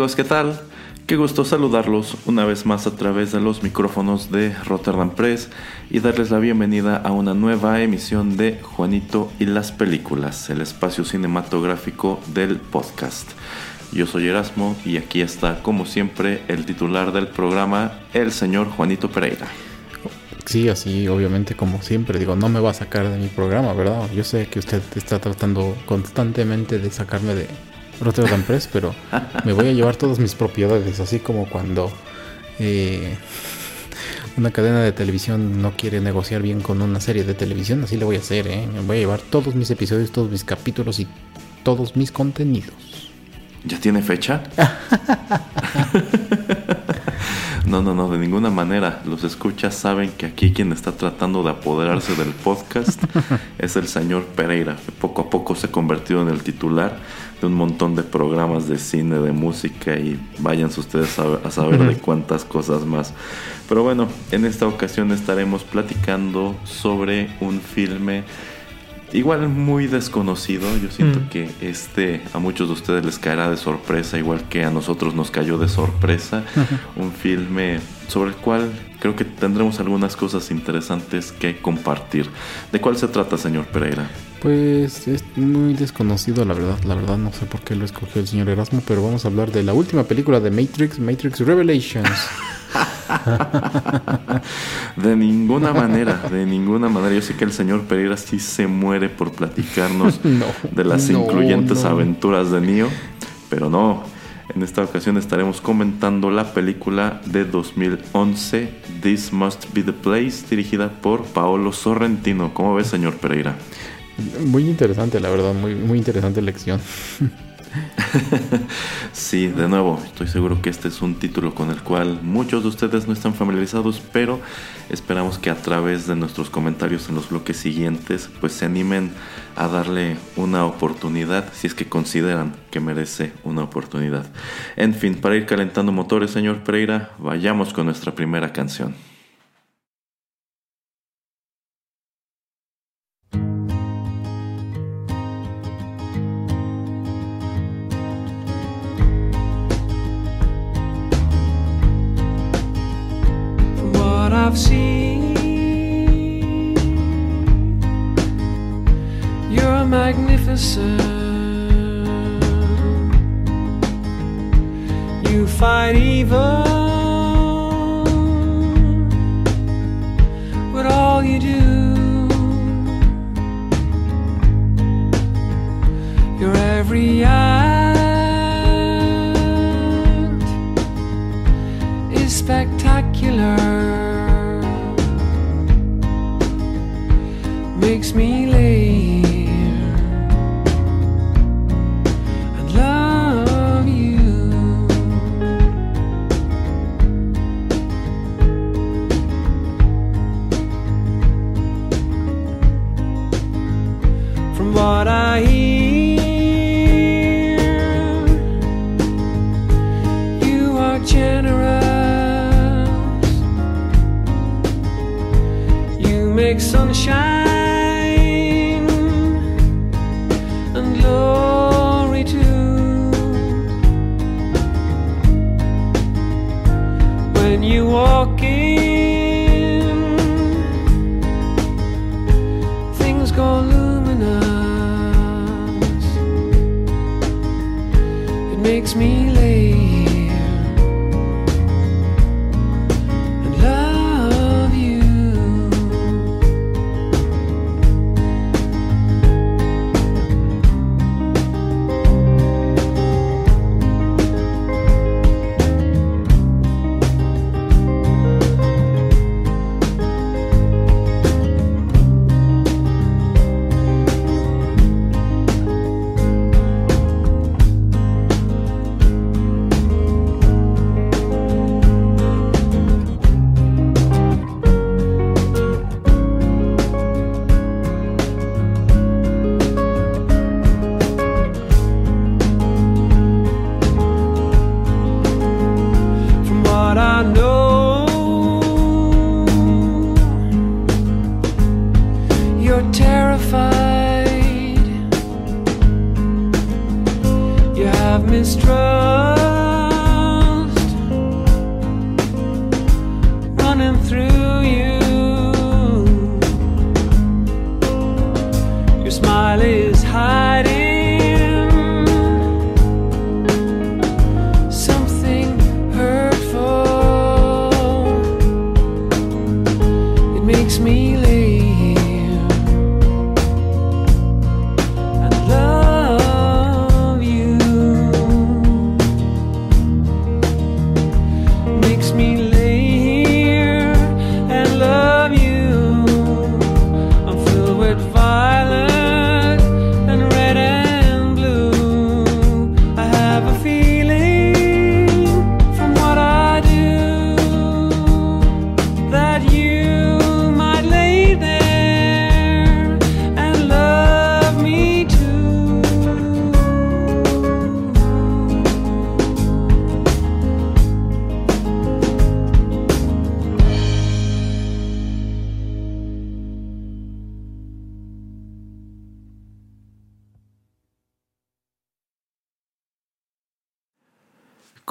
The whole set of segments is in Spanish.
¿Qué tal? Qué gusto saludarlos una vez más a través de los micrófonos de Rotterdam Press y darles la bienvenida a una nueva emisión de Juanito y las películas, el espacio cinematográfico del podcast. Yo soy Erasmo y aquí está, como siempre, el titular del programa, el señor Juanito Pereira. Sí, así, obviamente, como siempre, digo, no me va a sacar de mi programa, ¿verdad? Yo sé que usted está tratando constantemente de sacarme de, Rotterdam Press, pero me voy a llevar todas mis propiedades, así como cuando eh, una cadena de televisión no quiere negociar bien con una serie de televisión, así le voy a hacer, ¿eh? Me voy a llevar todos mis episodios, todos mis capítulos y todos mis contenidos. ¿Ya tiene fecha? No, no, no, de ninguna manera. Los escuchas saben que aquí quien está tratando de apoderarse del podcast es el señor Pereira, que poco a poco se ha convertido en el titular de un montón de programas de cine, de música y váyanse ustedes a, saber de cuántas cosas más. Pero bueno, en esta ocasión estaremos platicando sobre un filme igual muy desconocido. Yo siento que este a muchos de ustedes les caerá de sorpresa, igual que a nosotros nos cayó de sorpresa. Un filme sobre el cual creo que tendremos algunas cosas interesantes que compartir. ¿De cuál se trata, señor Pereira? Pues es muy desconocido, la verdad. La verdad no sé por qué lo escogió el señor Erasmo, pero vamos a hablar de la última película de Matrix, Matrix Revelations. de ninguna manera, de ninguna manera. Yo sé que el señor Pereira sí se muere por platicarnos de las incluyentes aventuras de Neo, pero no. En esta ocasión estaremos comentando la película de 2011, This Must Be the Place, dirigida por Paolo Sorrentino. ¿Cómo ves, señor Pereira? Muy interesante, la verdad, muy, muy interesante lección. sí, de nuevo, estoy seguro que este es un título con el cual muchos de ustedes no están familiarizados, pero esperamos que a través de nuestros comentarios en los bloques siguientes, pues se animen a darle una oportunidad, si es que consideran que merece una oportunidad. En fin, para ir calentando motores, señor Pereira, vayamos con nuestra primera canción. I've seen. You're magnificent. You fight evil with all you do. Your every act makes me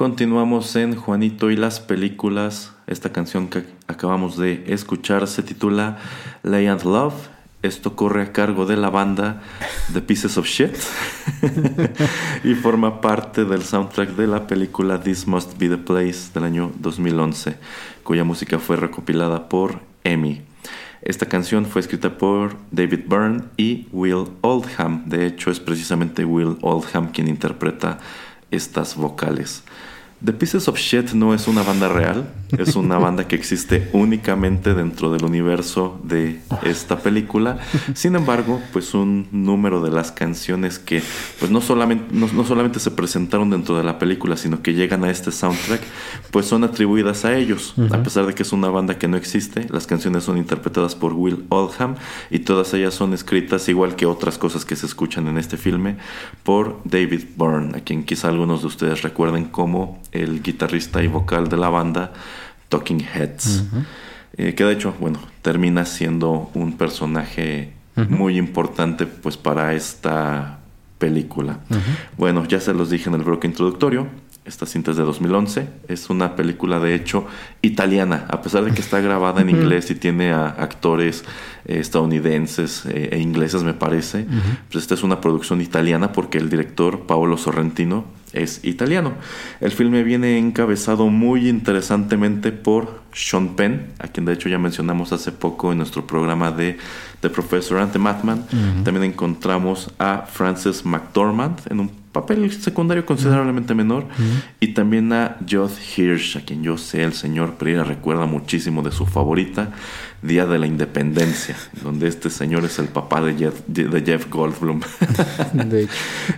Continuamos en Juanito y las películas. Esta canción que acabamos de escuchar se titula Lay and Love. Esto corre a cargo de la banda The Pieces of Shit y forma parte del soundtrack de la película This Must Be the Place del año 2011, cuya música fue recopilada por Emmy. Esta canción fue escrita por David Byrne y Will Oldham. De hecho, es precisamente Will Oldham quien interpreta estas vocales. The Pieces of Shit no es una banda real, es una banda que existe únicamente dentro del universo de esta película. Sin embargo, pues un número de las canciones que pues no solamente, no, no solamente se presentaron dentro de la película, sino que llegan a este soundtrack, pues son atribuidas a ellos. A pesar de que es una banda que no existe, las canciones son interpretadas por Will Oldham y todas ellas son escritas, igual que otras cosas que se escuchan en este filme, por David Byrne, a quien quizá algunos de ustedes recuerden como el guitarrista y vocal de la banda Talking Heads. Eh, que de hecho, bueno, termina siendo un personaje muy importante pues para esta película. Bueno, ya se los dije en el bloque introductorio. Esta cinta es de 2011. Es una película, de hecho, italiana. A pesar de que está grabada en inglés y tiene a actores eh, estadounidenses eh, e ingleses, me parece. Pues esta es una producción italiana porque el director Paolo Sorrentino es italiano. El filme viene encabezado muy interesantemente por Sean Penn, a quien de hecho ya mencionamos hace poco en nuestro programa de The Professor and the Madman. También encontramos a Frances McDormand en un papel secundario considerablemente menor. Y también a Joth Hirsch, a quien yo sé el señor Pereira recuerda muchísimo de su favorita, Día de la Independencia, donde este señor es el papá de Jeff, de Jeff Goldblum. De hecho.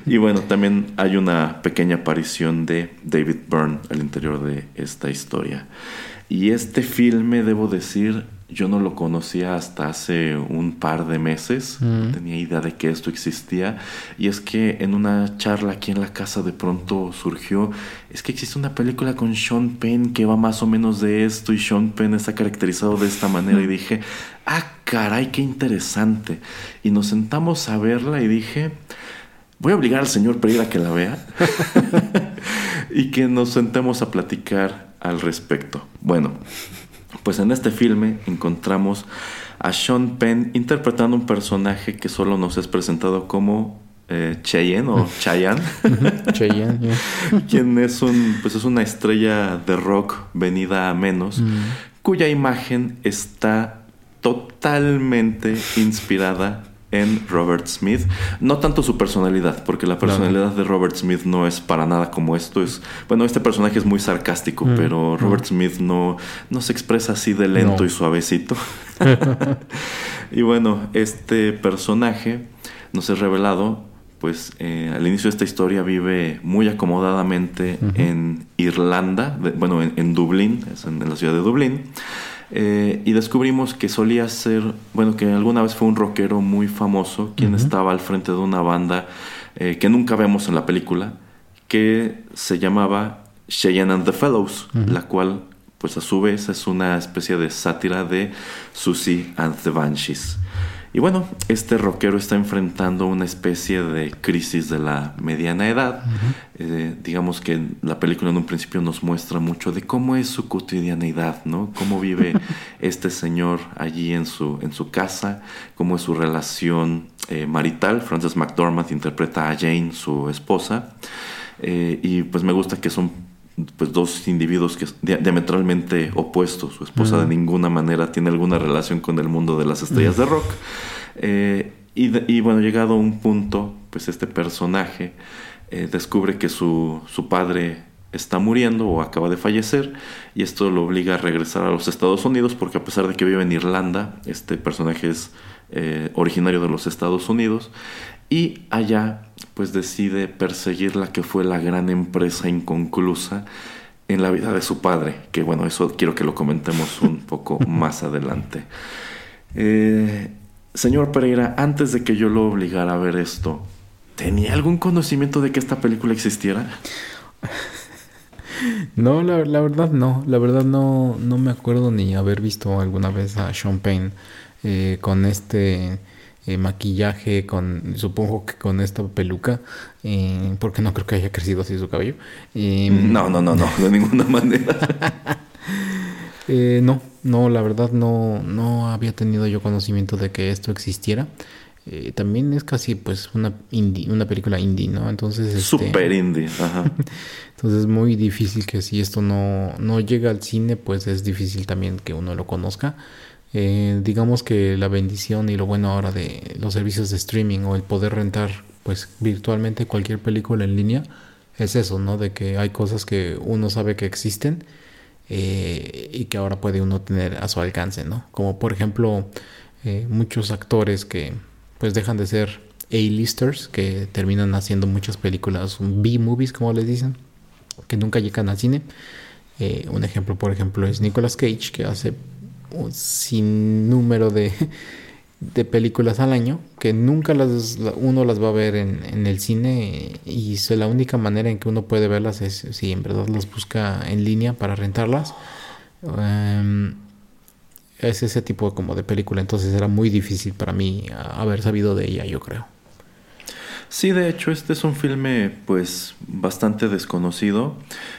y bueno, también hay una pequeña aparición de David Byrne al interior de esta historia. Y este filme, debo decir, yo no lo conocía hasta hace un par de meses. No tenía idea de que esto existía. Y es que en una charla aquí en la casa de pronto surgió, es que existe una película con Sean Penn que va más o menos de esto y Sean Penn está caracterizado de esta manera. Y dije, ah, caray, qué interesante. Y nos sentamos a verla y dije, voy a obligar al señor Pereira a que la vea y que nos sentemos a platicar al respecto. Bueno, pues en este filme encontramos a Sean Penn interpretando un personaje que solo nos es presentado como eh, Cheyenne o Chayanne, Cheyenne, yeah. quien es un pues es una estrella de rock venida a menos, Mm. cuya imagen está totalmente inspirada en Robert Smith. No tanto su personalidad, porque la personalidad de Robert Smith no es para nada como esto. Es, bueno, este personaje es muy sarcástico, Mm, pero Robert Smith no, no se expresa así de lento No. y suavecito. y bueno, este personaje nos es revelado, pues eh, al inicio de esta historia vive muy acomodadamente en Irlanda, de- bueno, en, en Dublín, es en, en la ciudad de Dublín. Eh, y descubrimos que solía ser, bueno, que alguna vez fue un rockero muy famoso, quien estaba al frente de una banda eh, que nunca vemos en la película, que se llamaba Cheyenne and the Fellows, la cual, pues a su vez, es una especie de sátira de Susie and the Banshees. Y bueno, este rockero está enfrentando una especie de crisis de la mediana edad. Eh, digamos que la película en un principio nos muestra mucho de cómo es su cotidianeidad, ¿no? Cómo vive este señor allí en su, en su casa, cómo es su relación eh, marital. Frances McDormand interpreta a Jane, su esposa. Eh, y pues me gusta que son pues dos individuos que dia- diametralmente opuestos. Su esposa de ninguna manera tiene alguna relación con el mundo de las estrellas de rock. Eh, y, de- y bueno, llegado a un punto, pues este personaje eh, descubre que su, su padre está muriendo o acaba de fallecer y esto lo obliga a regresar a los Estados Unidos porque a pesar de que vive en Irlanda, este personaje es eh, originario de los Estados Unidos y allá pues decide perseguir la que fue la gran empresa inconclusa en la vida de su padre, que bueno, eso quiero que lo comentemos un poco más adelante. Eh, señor Pereira, antes de que yo lo obligara a ver esto, ¿tenía algún conocimiento de que esta película existiera? No, la, la verdad no. La verdad no, no me acuerdo ni haber visto alguna vez a Sean Penn eh, con este eh, maquillaje, con supongo que con esta peluca, eh, porque no creo que haya crecido así su cabello. Eh, No, no, no, no, de ninguna manera. Eh, no, no, la verdad no, no había tenido yo conocimiento de que esto existiera. Eh, también es casi pues una indie, una película indie, ¿no? Entonces este, Super indie, ajá. entonces es muy difícil que si esto no, no llega al cine, pues es difícil también que uno lo conozca. Eh, digamos que la bendición y lo bueno ahora de los servicios de streaming o el poder rentar pues virtualmente cualquier película en línea es eso, ¿no? De que hay cosas que uno sabe que existen eh, y que ahora puede uno tener a su alcance, ¿no? Como por ejemplo eh, muchos actores que pues dejan de ser A-listers, que terminan haciendo muchas películas, B-movies como les dicen, que nunca llegan al cine. Eh, un ejemplo, por ejemplo, es Nicolas Cage, que hace sin número de, de películas al año, que nunca las, la- uno las va a ver en, en el cine y la única manera en que uno puede verlas es si en verdad las busca en línea para rentarlas. Em, es ese tipo como de película, entonces era muy difícil para mí haber sabido de ella, yo creo. Sí, de hecho, este es un filme, pues, bastante desconocido.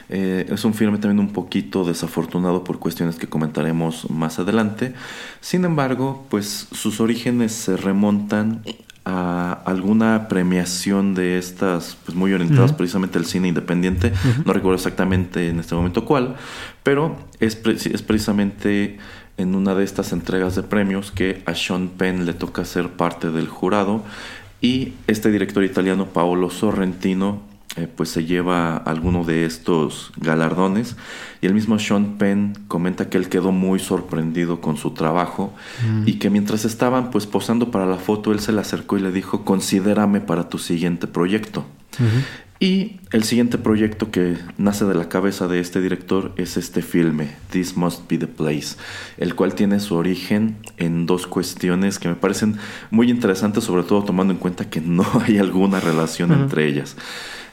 Eh, es un filme también un poquito desafortunado por cuestiones que comentaremos más adelante. Sin embargo, pues, sus orígenes se remontan a alguna premiación de estas, pues, muy orientadas precisamente al cine independiente. No recuerdo exactamente en este momento cuál, pero es, pre- es precisamente en una de estas entregas de premios que a Sean Penn le toca ser parte del jurado y este director italiano Paolo Sorrentino eh, pues se lleva alguno de estos galardones. Y el mismo Sean Penn comenta que él quedó muy sorprendido con su trabajo y que mientras estaban pues posando para la foto él se le acercó y le dijo considérame para tu siguiente proyecto y el siguiente proyecto que nace de la cabeza de este director es este filme, This Must Be the Place, el cual tiene su origen en dos cuestiones que me parecen muy interesantes, sobre todo tomando en cuenta que no hay alguna relación entre ellas.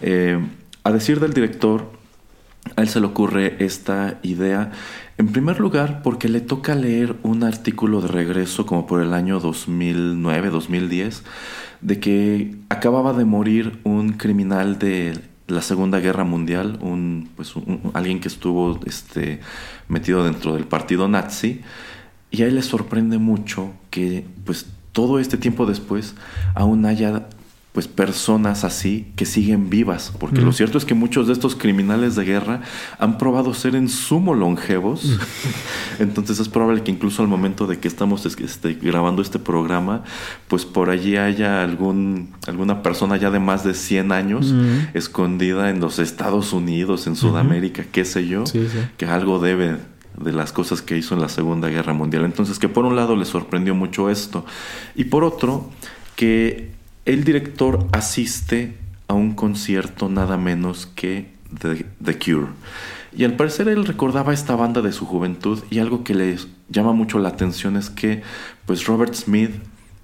Eh, a decir del director, a él se le ocurre esta idea, en primer lugar, porque le toca leer un artículo de regreso como por el año 2009, 2010, de que acababa de morir un criminal de la Segunda Guerra Mundial, un, pues, un- alguien que estuvo este, metido dentro del partido nazi, y a él le sorprende mucho que pues todo este tiempo después aún haya pues personas así que siguen vivas, porque Mm. lo cierto es que muchos de estos criminales de guerra han probado ser en sumo longevos, Mm. entonces es probable que incluso al momento de que estamos es- este, grabando este programa, pues por allí haya algún, alguna persona ya de más de 100 años Mm. escondida en los Estados Unidos, en Sudamérica, qué sé yo, Sí, sí. que algo debe de las cosas que hizo en la Segunda Guerra Mundial. Entonces, que por un lado le sorprendió mucho esto, y por otro, que el director asiste a un concierto nada menos que The, The Cure. Y al parecer él recordaba esta banda de su juventud y algo que le llama mucho la atención es que pues Robert Smith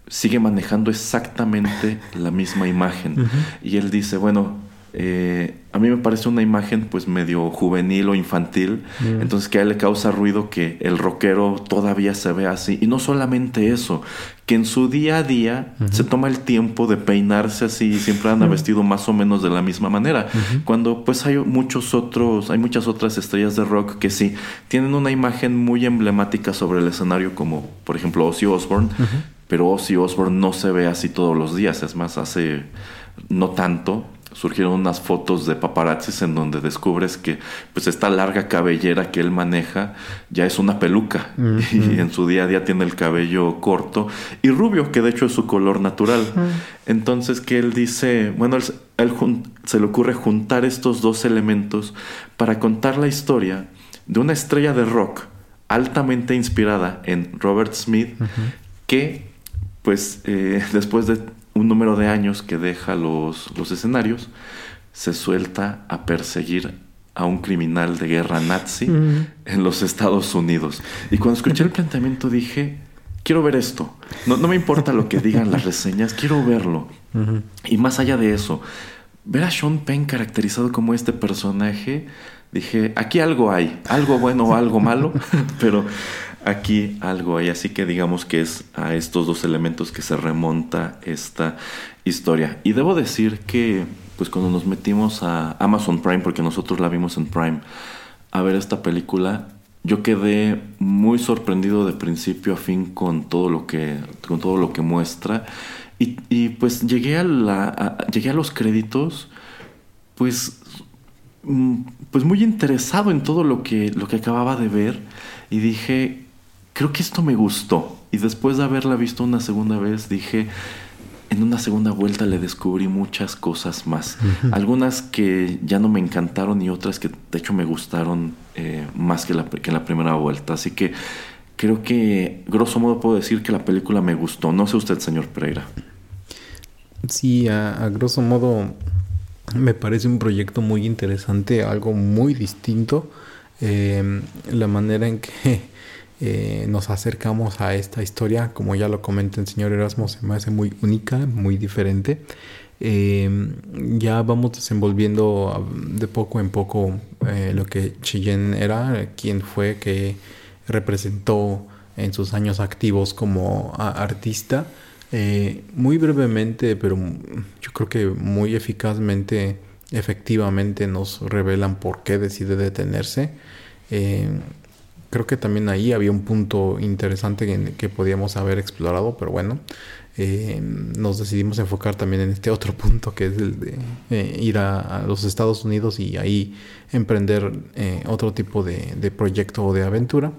sigue manejando exactamente la misma imagen. Y él dice, bueno, eh, a mí me parece una imagen pues medio juvenil o infantil, Mm. entonces que a él le causa ruido que el rockero todavía se ve así. Y no solamente eso, que en su día a día se toma el tiempo de peinarse así y siempre anda vestido más o menos de la misma manera. Cuando pues hay muchos otros, hay muchas otras estrellas de rock que sí, tienen una imagen muy emblemática sobre el escenario como por ejemplo Ozzy Osbourne, pero Ozzy Osbourne no se ve así todos los días, es más, hace no tanto surgieron unas fotos de paparazzis en donde descubres que pues esta larga cabellera que él maneja ya es una peluca. Mm, y en su día a día tiene el cabello corto y rubio que de hecho es su color natural. Entonces que él dice bueno él, él jun- se le ocurre juntar estos dos elementos para contar la historia de una estrella de rock altamente inspirada en Robert Smith que pues eh, después de un número de años que deja los, los escenarios, se suelta a perseguir a un criminal de guerra nazi Mm. en los Estados Unidos. Y cuando escuché el planteamiento dije, quiero ver esto. No, no me importa lo que digan las reseñas, quiero verlo. Y más allá de eso, ver a Sean Penn caracterizado como este personaje, dije, aquí algo hay, algo bueno o algo malo, pero aquí algo hay. Así que digamos que es a estos dos elementos que se remonta esta historia. Y debo decir que, pues cuando nos metimos a Amazon Prime, porque nosotros la vimos en Prime, a ver esta película, yo quedé muy sorprendido de principio a fin con todo lo que, con todo lo que muestra. Y, pues llegué a, la, llegué a los créditos, pues, mm, pues muy interesado en todo lo que, lo que acababa de ver. Y dije, creo que esto me gustó. Y después de haberla visto una segunda vez, dije, en una segunda vuelta le descubrí muchas cosas más. Algunas que ya no me encantaron y otras que de hecho me gustaron eh, más que la, que la primera vuelta. Así que creo que, grosso modo, puedo decir que la película me gustó. No sé usted, señor Pereira. Sí, a, a grosso modo me parece un proyecto muy interesante, algo muy distinto. Eh, la manera en que eh, nos acercamos a esta historia, como ya lo comenté el señor Erasmo, se me hace muy única, muy diferente. Eh, ya vamos desenvolviendo de poco en poco eh, lo que Cheyenne era, quién fue que representó en sus años activos como artista. Muy brevemente, pero yo creo que muy eficazmente, efectivamente nos revelan por qué decide detenerse. Creo que también ahí había un punto interesante en- que podíamos haber explorado, pero bueno, eh, nos decidimos enfocar también en este otro punto que es el de eh, ir a, los Estados Unidos y ahí emprender eh, otro tipo de, proyecto o de aventura.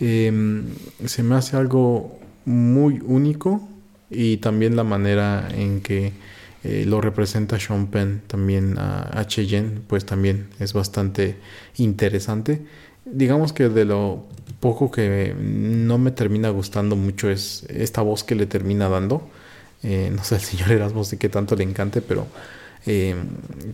Eh, se me hace algo muy único y también la manera en que lo representa Sean Penn también a, a Cheyenne pues también es bastante interesante digamos que de lo poco que no me termina gustando mucho es esta voz que le termina dando. Eh, no sé al señor Erasmus si qué tanto le encante pero eh,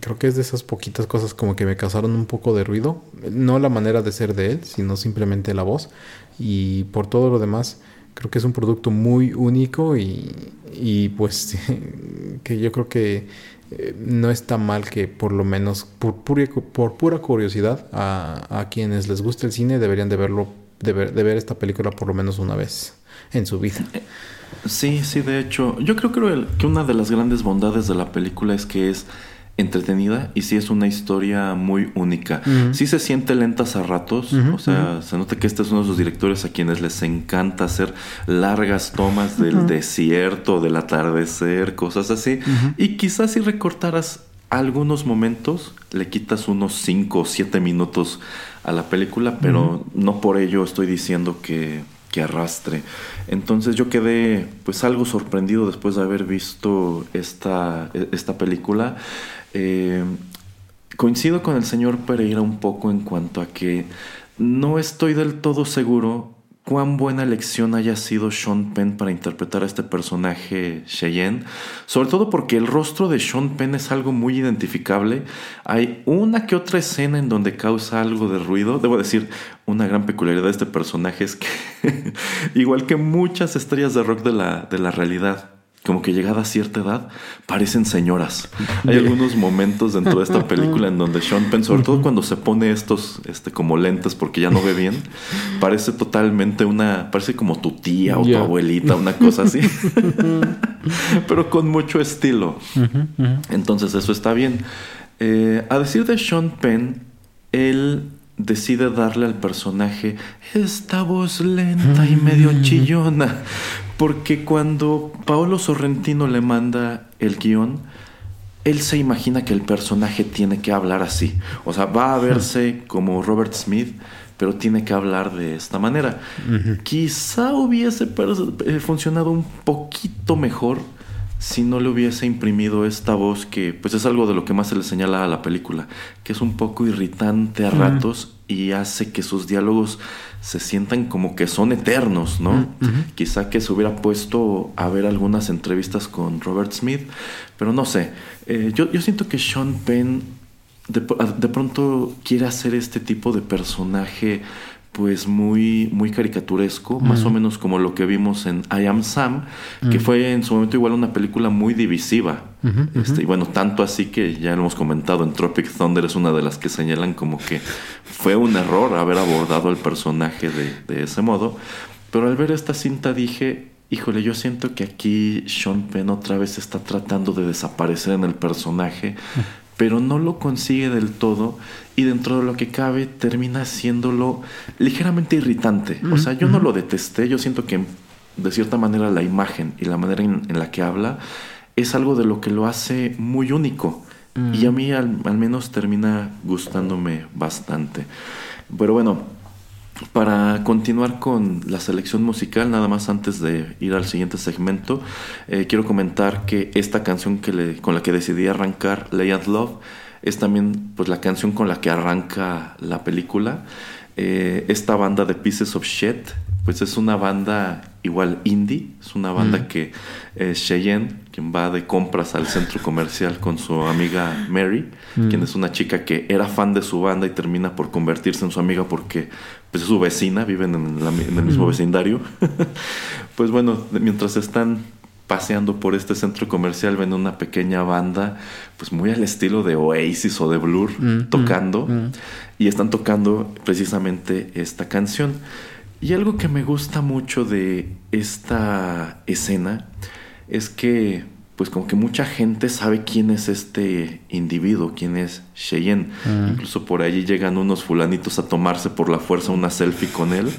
creo que es de esas poquitas cosas como que me causaron un poco de ruido. No la manera de ser de él sino simplemente la voz. Y por todo lo demás creo que es un producto muy único y pues que yo creo que eh, no está mal que por lo menos por pura, por pura curiosidad a, quienes les guste el cine deberían de verlo de ver, de ver esta película por lo menos una vez en su vida. Sí, sí, de hecho, yo creo que una de las grandes bondades de la película es que es entretenida y sí es una historia muy única. Ujú. Sí se siente lentas a ratos, o sea, se nota que este es uno de esos directores a quienes les encanta hacer largas tomas del desierto, del atardecer, cosas así. Y quizás si recortaras algunos momentos, le quitas unos 5 o 7 minutos a la película, pero no por ello estoy diciendo que, que arrastre. Entonces yo quedé pues algo sorprendido después de haber visto esta, esta película. Eh, coincido con el señor Pereira un poco en cuanto a que no estoy del todo seguro cuán buena elección haya sido Sean Penn para interpretar a este personaje Cheyenne, sobre todo porque el rostro de Sean Penn es algo muy identificable. Hay una que otra escena en donde causa algo de ruido. Debo decir, una gran peculiaridad de este personaje es que, igual que muchas estrellas de rock de la, de la realidad, como que llegada a cierta edad, parecen señoras. Hay algunos momentos dentro de esta película en donde Sean Penn, sobre todo cuando se pone estos este, como lentes porque ya no ve bien, parece totalmente una, parece como tu tía o tu abuelita, una cosa así. Pero con mucho estilo. Entonces eso está bien. Eh, a decir de Sean Penn, él decide darle al personaje esta voz lenta y medio chillona. Porque cuando Paolo Sorrentino le manda el guion, él se imagina que el personaje tiene que hablar así. O sea, va a verse como Robert Smith, pero tiene que hablar de esta manera. Quizá hubiese eh, funcionado un poquito mejor si no le hubiese imprimido esta voz que pues es algo de lo que más se le señala a la película, que es un poco irritante a ratos y hace que sus diálogos se sientan como que son eternos, ¿no? Quizá que se hubiera puesto a ver algunas entrevistas con Robert Smith, pero no sé. Eh, yo, yo siento que Sean Penn de, de pronto quiere hacer este tipo de personaje pues muy muy caricaturesco, más o menos como lo que vimos en I Am Sam, que fue en su momento igual una película muy divisiva. Este, y bueno, tanto así que ya lo hemos comentado en Tropic Thunder es una de las que señalan como que fue un error haber abordado al personaje de, de ese modo. Pero al ver esta cinta dije, híjole, yo siento que aquí Sean Penn otra vez está tratando de desaparecer en el personaje, pero no lo consigue del todo y dentro de lo que cabe termina haciéndolo ligeramente irritante. O sea, yo no lo detesté, yo siento que de cierta manera la imagen y la manera en, en la que habla es algo de lo que lo hace muy único. Y a mí al, al menos termina gustándome bastante. Pero bueno, para continuar con la selección musical, nada más antes de ir al siguiente segmento, eh, quiero comentar que esta canción que le- con la que decidí arrancar, Lay and Love, es también pues, la canción con la que arranca la película. Eh, esta banda de Pieces of Shit, pues es una banda igual indie, es una banda que eh, Cheyenne, quien va de compras al centro comercial con su amiga Mary, quien es una chica que era fan de su banda y termina por convertirse en su amiga porque pues, es su vecina, viven en, la- en el mismo vecindario. pues bueno, mientras están paseando por este centro comercial ven una pequeña banda pues muy al estilo de Oasis o de Blur tocando y están tocando precisamente esta canción. Y algo que me gusta mucho de esta escena es que pues como que mucha gente sabe quién es este individuo, quién es Cheyenne. Incluso por allí llegan unos fulanitos a tomarse por la fuerza una selfie con él.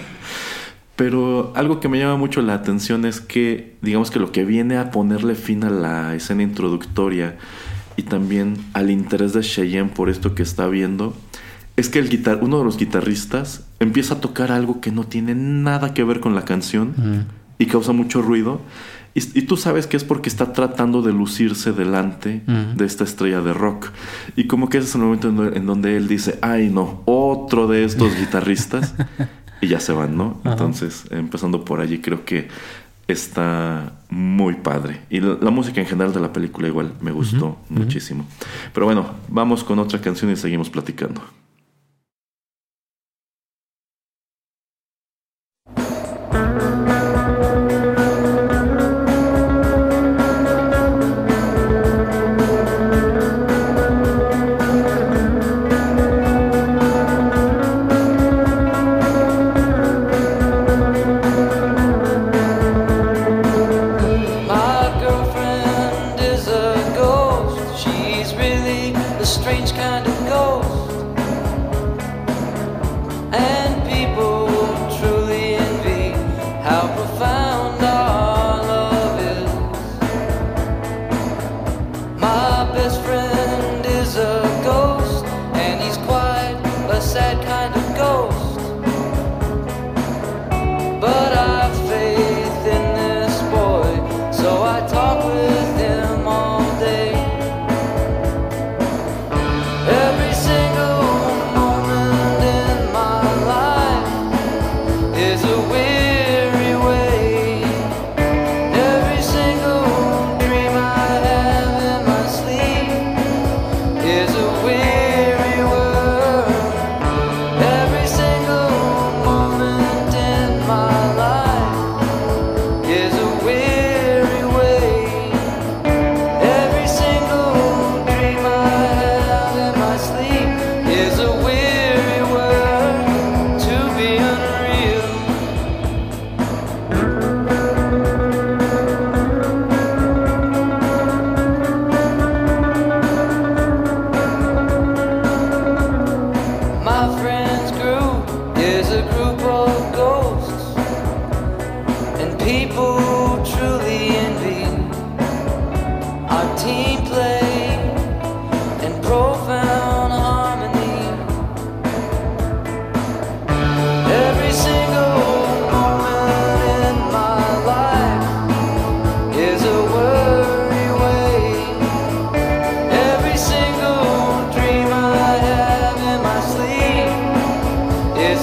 Pero algo que me llama mucho la atención es que, digamos que lo que viene a ponerle fin a la escena introductoria y también al interés de Cheyenne por esto que está viendo, es que el guitar uno de los guitarristas empieza a tocar algo que no tiene nada que ver con la canción y causa mucho ruido. Y, y tú sabes que es porque está tratando de lucirse delante de esta estrella de rock. Y como que ese es el momento en, do- en donde él dice, ay no, otro de estos guitarristas. y ya se van, ¿no? Entonces, empezando por allí, creo que está muy padre. Y la, la música en general de la película igual me gustó muchísimo. Pero bueno, vamos con otra canción y seguimos platicando.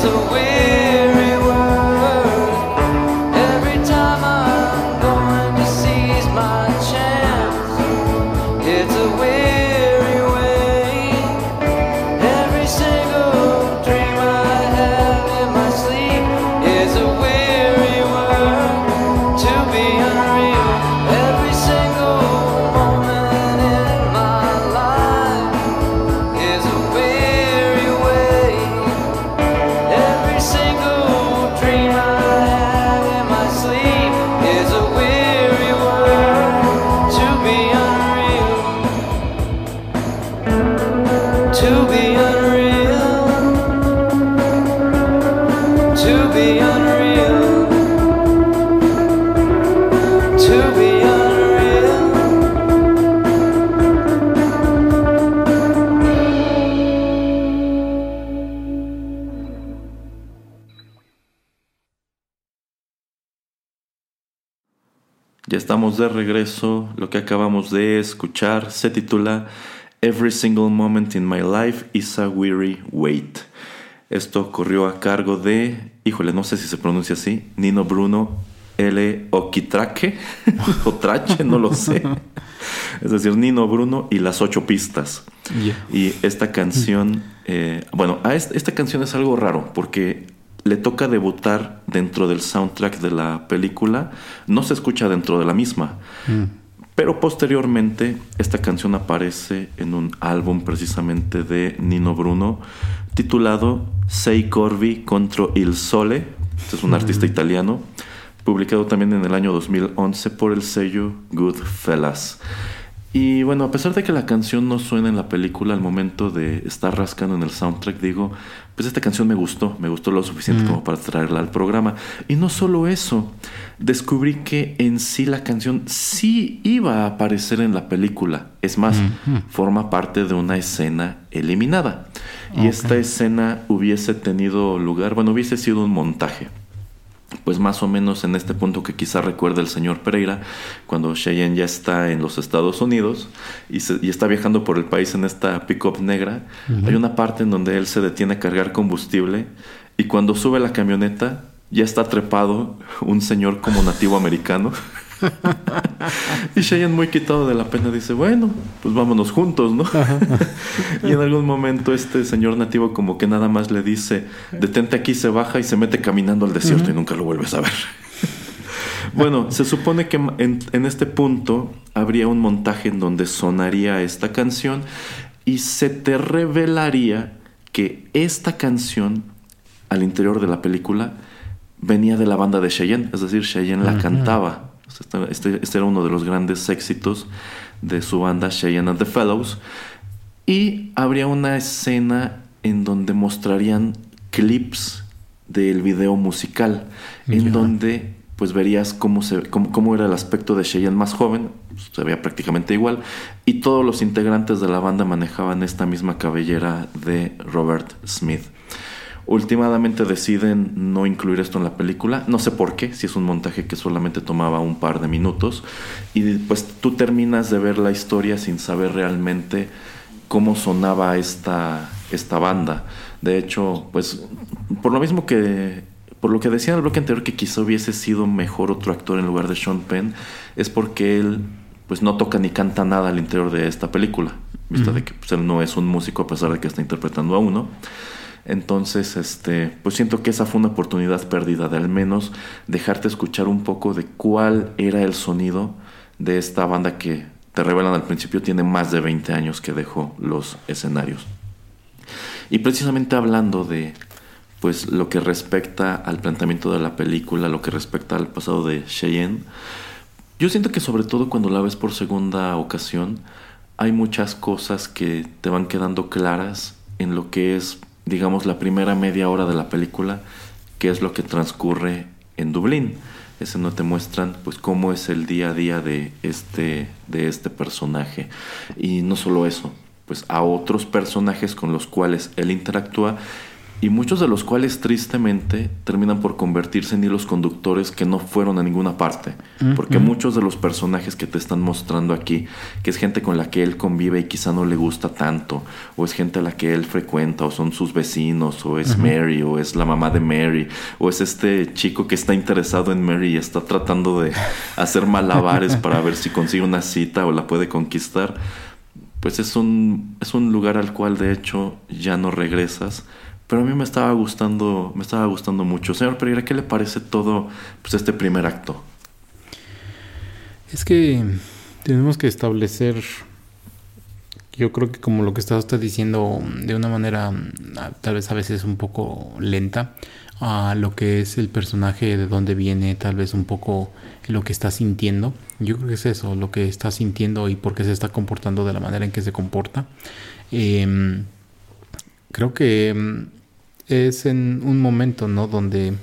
Is acabamos de escuchar se titula Every Single Moment in My Life is a Weary Wait. Esto corrió a cargo de, híjole, no sé si se pronuncia así, Nino Bruno L. Okitraque o Trache, no lo sé. Es decir, Nino Bruno y las ocho pistas. Y esta canción, eh, bueno, a est- esta canción es algo raro porque le toca debutar dentro del soundtrack de la película, no se escucha dentro de la misma, pero posteriormente esta canción aparece en un álbum precisamente de Nino Bruno titulado Sei Corvi contro il Sole, este es un artista italiano, publicado también en el año 2011 por el sello Goodfellas. Y bueno, a pesar de que la canción no suena en la película al momento de estar rascando en el soundtrack, digo, pues esta canción me gustó, me gustó lo suficiente como para traerla al programa. Y no solo eso, descubrí que en sí la canción sí iba a aparecer en la película. Es más, forma parte de una escena eliminada. Y esta escena hubiese tenido lugar, bueno, hubiese sido un montaje pues más o menos en este punto que quizá recuerda el señor Pereira, cuando Cheyenne ya está en los Estados Unidos y, se- y está viajando por el país en esta pickup negra, hay una parte en donde él se detiene a cargar combustible y cuando sube la camioneta ya está trepado un señor como nativo americano. Y Cheyenne muy quitado de la pena dice, bueno, pues vámonos juntos, ¿no? y en algún momento este señor nativo como que nada más le dice, detente aquí, se baja y se mete caminando al desierto y nunca lo vuelves a ver. bueno, se supone que en, en este punto habría un montaje en donde sonaría esta canción y se te revelaría que esta canción al interior de la película venía de la banda de Cheyenne, es decir, Cheyenne la cantaba. Este, este- era uno de los grandes éxitos de su banda Cheyenne and the Fellows. Y habría una escena en donde mostrarían clips del video musical, en donde pues verías cómo, se, cómo, cómo era el aspecto de Cheyenne más joven, se veía prácticamente igual, y todos los integrantes de la banda manejaban esta misma cabellera de Robert Smith. Últimamente deciden no incluir esto en la película, no sé por qué, si es un montaje que solamente tomaba un par de minutos, y pues tú terminas de ver la historia sin saber realmente cómo sonaba esta, esta banda. De hecho, pues por lo mismo que, por lo que decía en el bloque anterior que quizá hubiese sido mejor otro actor en lugar de Sean Penn, es porque él pues no toca ni canta nada al interior de esta película, vista de que pues, él no es un músico a pesar de que está interpretando a uno. Entonces, este, pues siento que esa fue una oportunidad perdida de al menos dejarte escuchar un poco de cuál era el sonido de esta banda que te revelan al principio tiene más de 20 años que dejó los escenarios. Y precisamente hablando de pues lo que respecta al planteamiento de la película, lo que respecta al pasado de Cheyenne, yo siento que sobre todo cuando la ves por segunda ocasión, hay muchas cosas que te van quedando claras en lo que es, digamos, la primera media hora de la película, que es lo que transcurre en Dublín. Ese no te muestran pues cómo es el día a día de este, de este personaje. Y no solo eso, pues a otros personajes con los cuales él interactúa y muchos de los cuales tristemente terminan por convertirse en hilos conductores que no fueron a ninguna parte. Porque muchos de los personajes que te están mostrando aquí, que es gente con la que él convive y quizá no le gusta tanto, o es gente a la que él frecuenta, o son sus vecinos, o es Mary, o es la mamá de Mary, o es este chico que está interesado en Mary y está tratando de hacer malabares para ver si consigue una cita o la puede conquistar pues es un, es un lugar al cual de hecho ya no regresas. Pero a mí me estaba gustando, me estaba gustando mucho. Señor Pereira, ¿qué le parece todo pues, este primer acto? Es que tenemos que establecer, yo creo que como lo que estás usted diciendo, de una manera tal vez a veces un poco lenta, a lo que es el personaje, de dónde viene, tal vez un poco lo que está sintiendo. Yo creo que es eso, lo que está sintiendo y por qué se está comportando de la manera en que se comporta. Em, creo que em, es en un momento, ¿no? Donde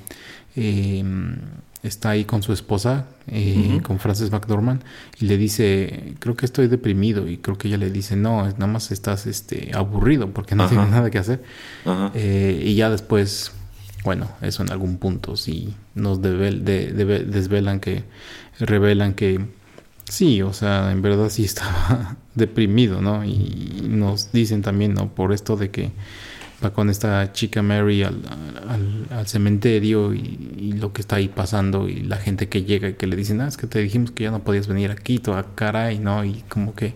em, está ahí con su esposa, eh, con Frances McDormand, y le dice, creo que estoy deprimido, y creo que ella le dice, no, nada más estás este, aburrido porque no Ajá. tienes nada que hacer. Eh, y ya después, bueno, eso en algún punto sí nos devel- de- debe- desvelan que, revelan que sí, o sea, en verdad sí estaba deprimido, ¿no? Y nos dicen también, ¿no? Por esto de que va con esta chica Mary al, al- al cementerio y, y lo que está ahí pasando y la gente que llega y que le dicen, ah, es que te dijimos que ya no podías venir aquí, toda caray, ¿no? Y como que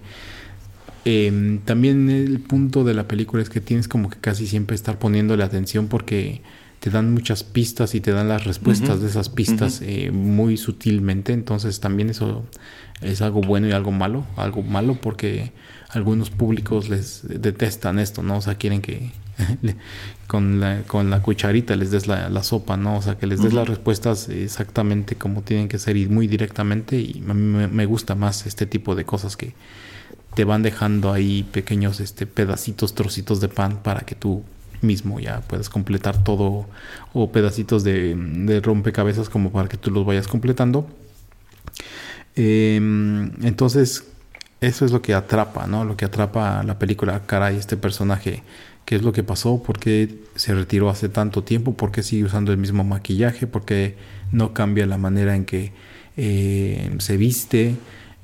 eh, también el punto de la película es que tienes como que casi siempre estar poniéndole atención porque te dan muchas pistas y te dan las respuestas de esas pistas eh, muy sutilmente. Entonces también eso es algo bueno y algo malo. Algo malo porque algunos públicos les detestan esto, ¿no? O sea, quieren que con, la, con la cucharita les des la, la sopa, ¿no? O sea, que les des las respuestas exactamente como tienen que ser y muy directamente. Y a mí me, me gusta más este tipo de cosas que te van dejando ahí pequeños este, pedacitos, trocitos de pan para que tú mismo ya puedas completar todo o pedacitos de, de rompecabezas como para que tú los vayas completando. Em, entonces, eso es lo que atrapa, ¿no? Lo que atrapa a la película, caray, este personaje, ¿qué es lo que pasó? ¿Por qué se retiró hace tanto tiempo? ¿Por qué sigue usando el mismo maquillaje? ¿Por qué no cambia la manera en que eh, se viste?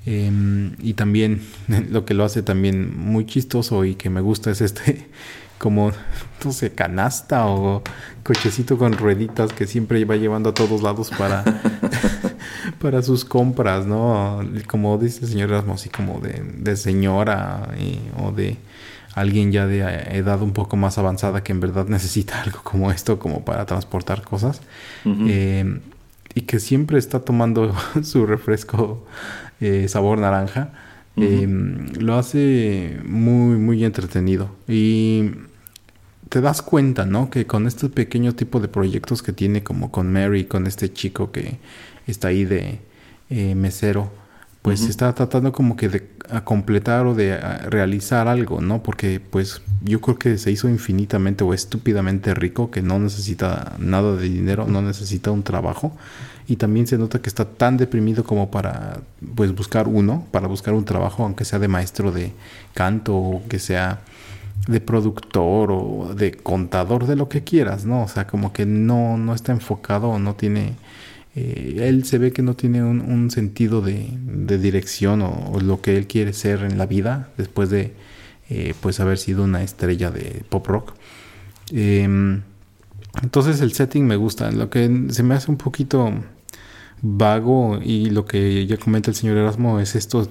Em, y también lo que lo hace también muy chistoso y que me gusta es este como no sé canasta o cochecito con rueditas que siempre va llevando a todos lados para para sus compras no como dice el señor Erasmo así como de, de señora eh, o de alguien ya de edad un poco más avanzada que en verdad necesita algo como esto como para transportar cosas eh, y que siempre está tomando su refresco eh, sabor naranja, eh, lo hace muy, muy entretenido. Y te das cuenta, ¿no? Que con este pequeño tipo de proyectos que tiene, como con Mary, con este chico que está ahí de eh, mesero, pues Ujú. está tratando como que de a completar o de a, realizar algo, ¿no? Porque pues yo creo que se hizo infinitamente o estúpidamente rico, que no necesita nada de dinero, no necesita un trabajo. Y también se nota que está tan deprimido como para pues buscar uno, para buscar un trabajo, aunque sea de maestro de canto o que sea de productor o de contador, de lo que quieras, ¿no? O sea, como que no, no está enfocado o no tiene... eh, él se ve que no tiene un, un sentido de, de dirección o, o lo que él quiere ser en la vida después de eh, pues haber sido una estrella de pop rock. Em, entonces el setting me gusta. Lo que se me hace un poquito vago y lo que ya comenta el señor Erasmo es estos,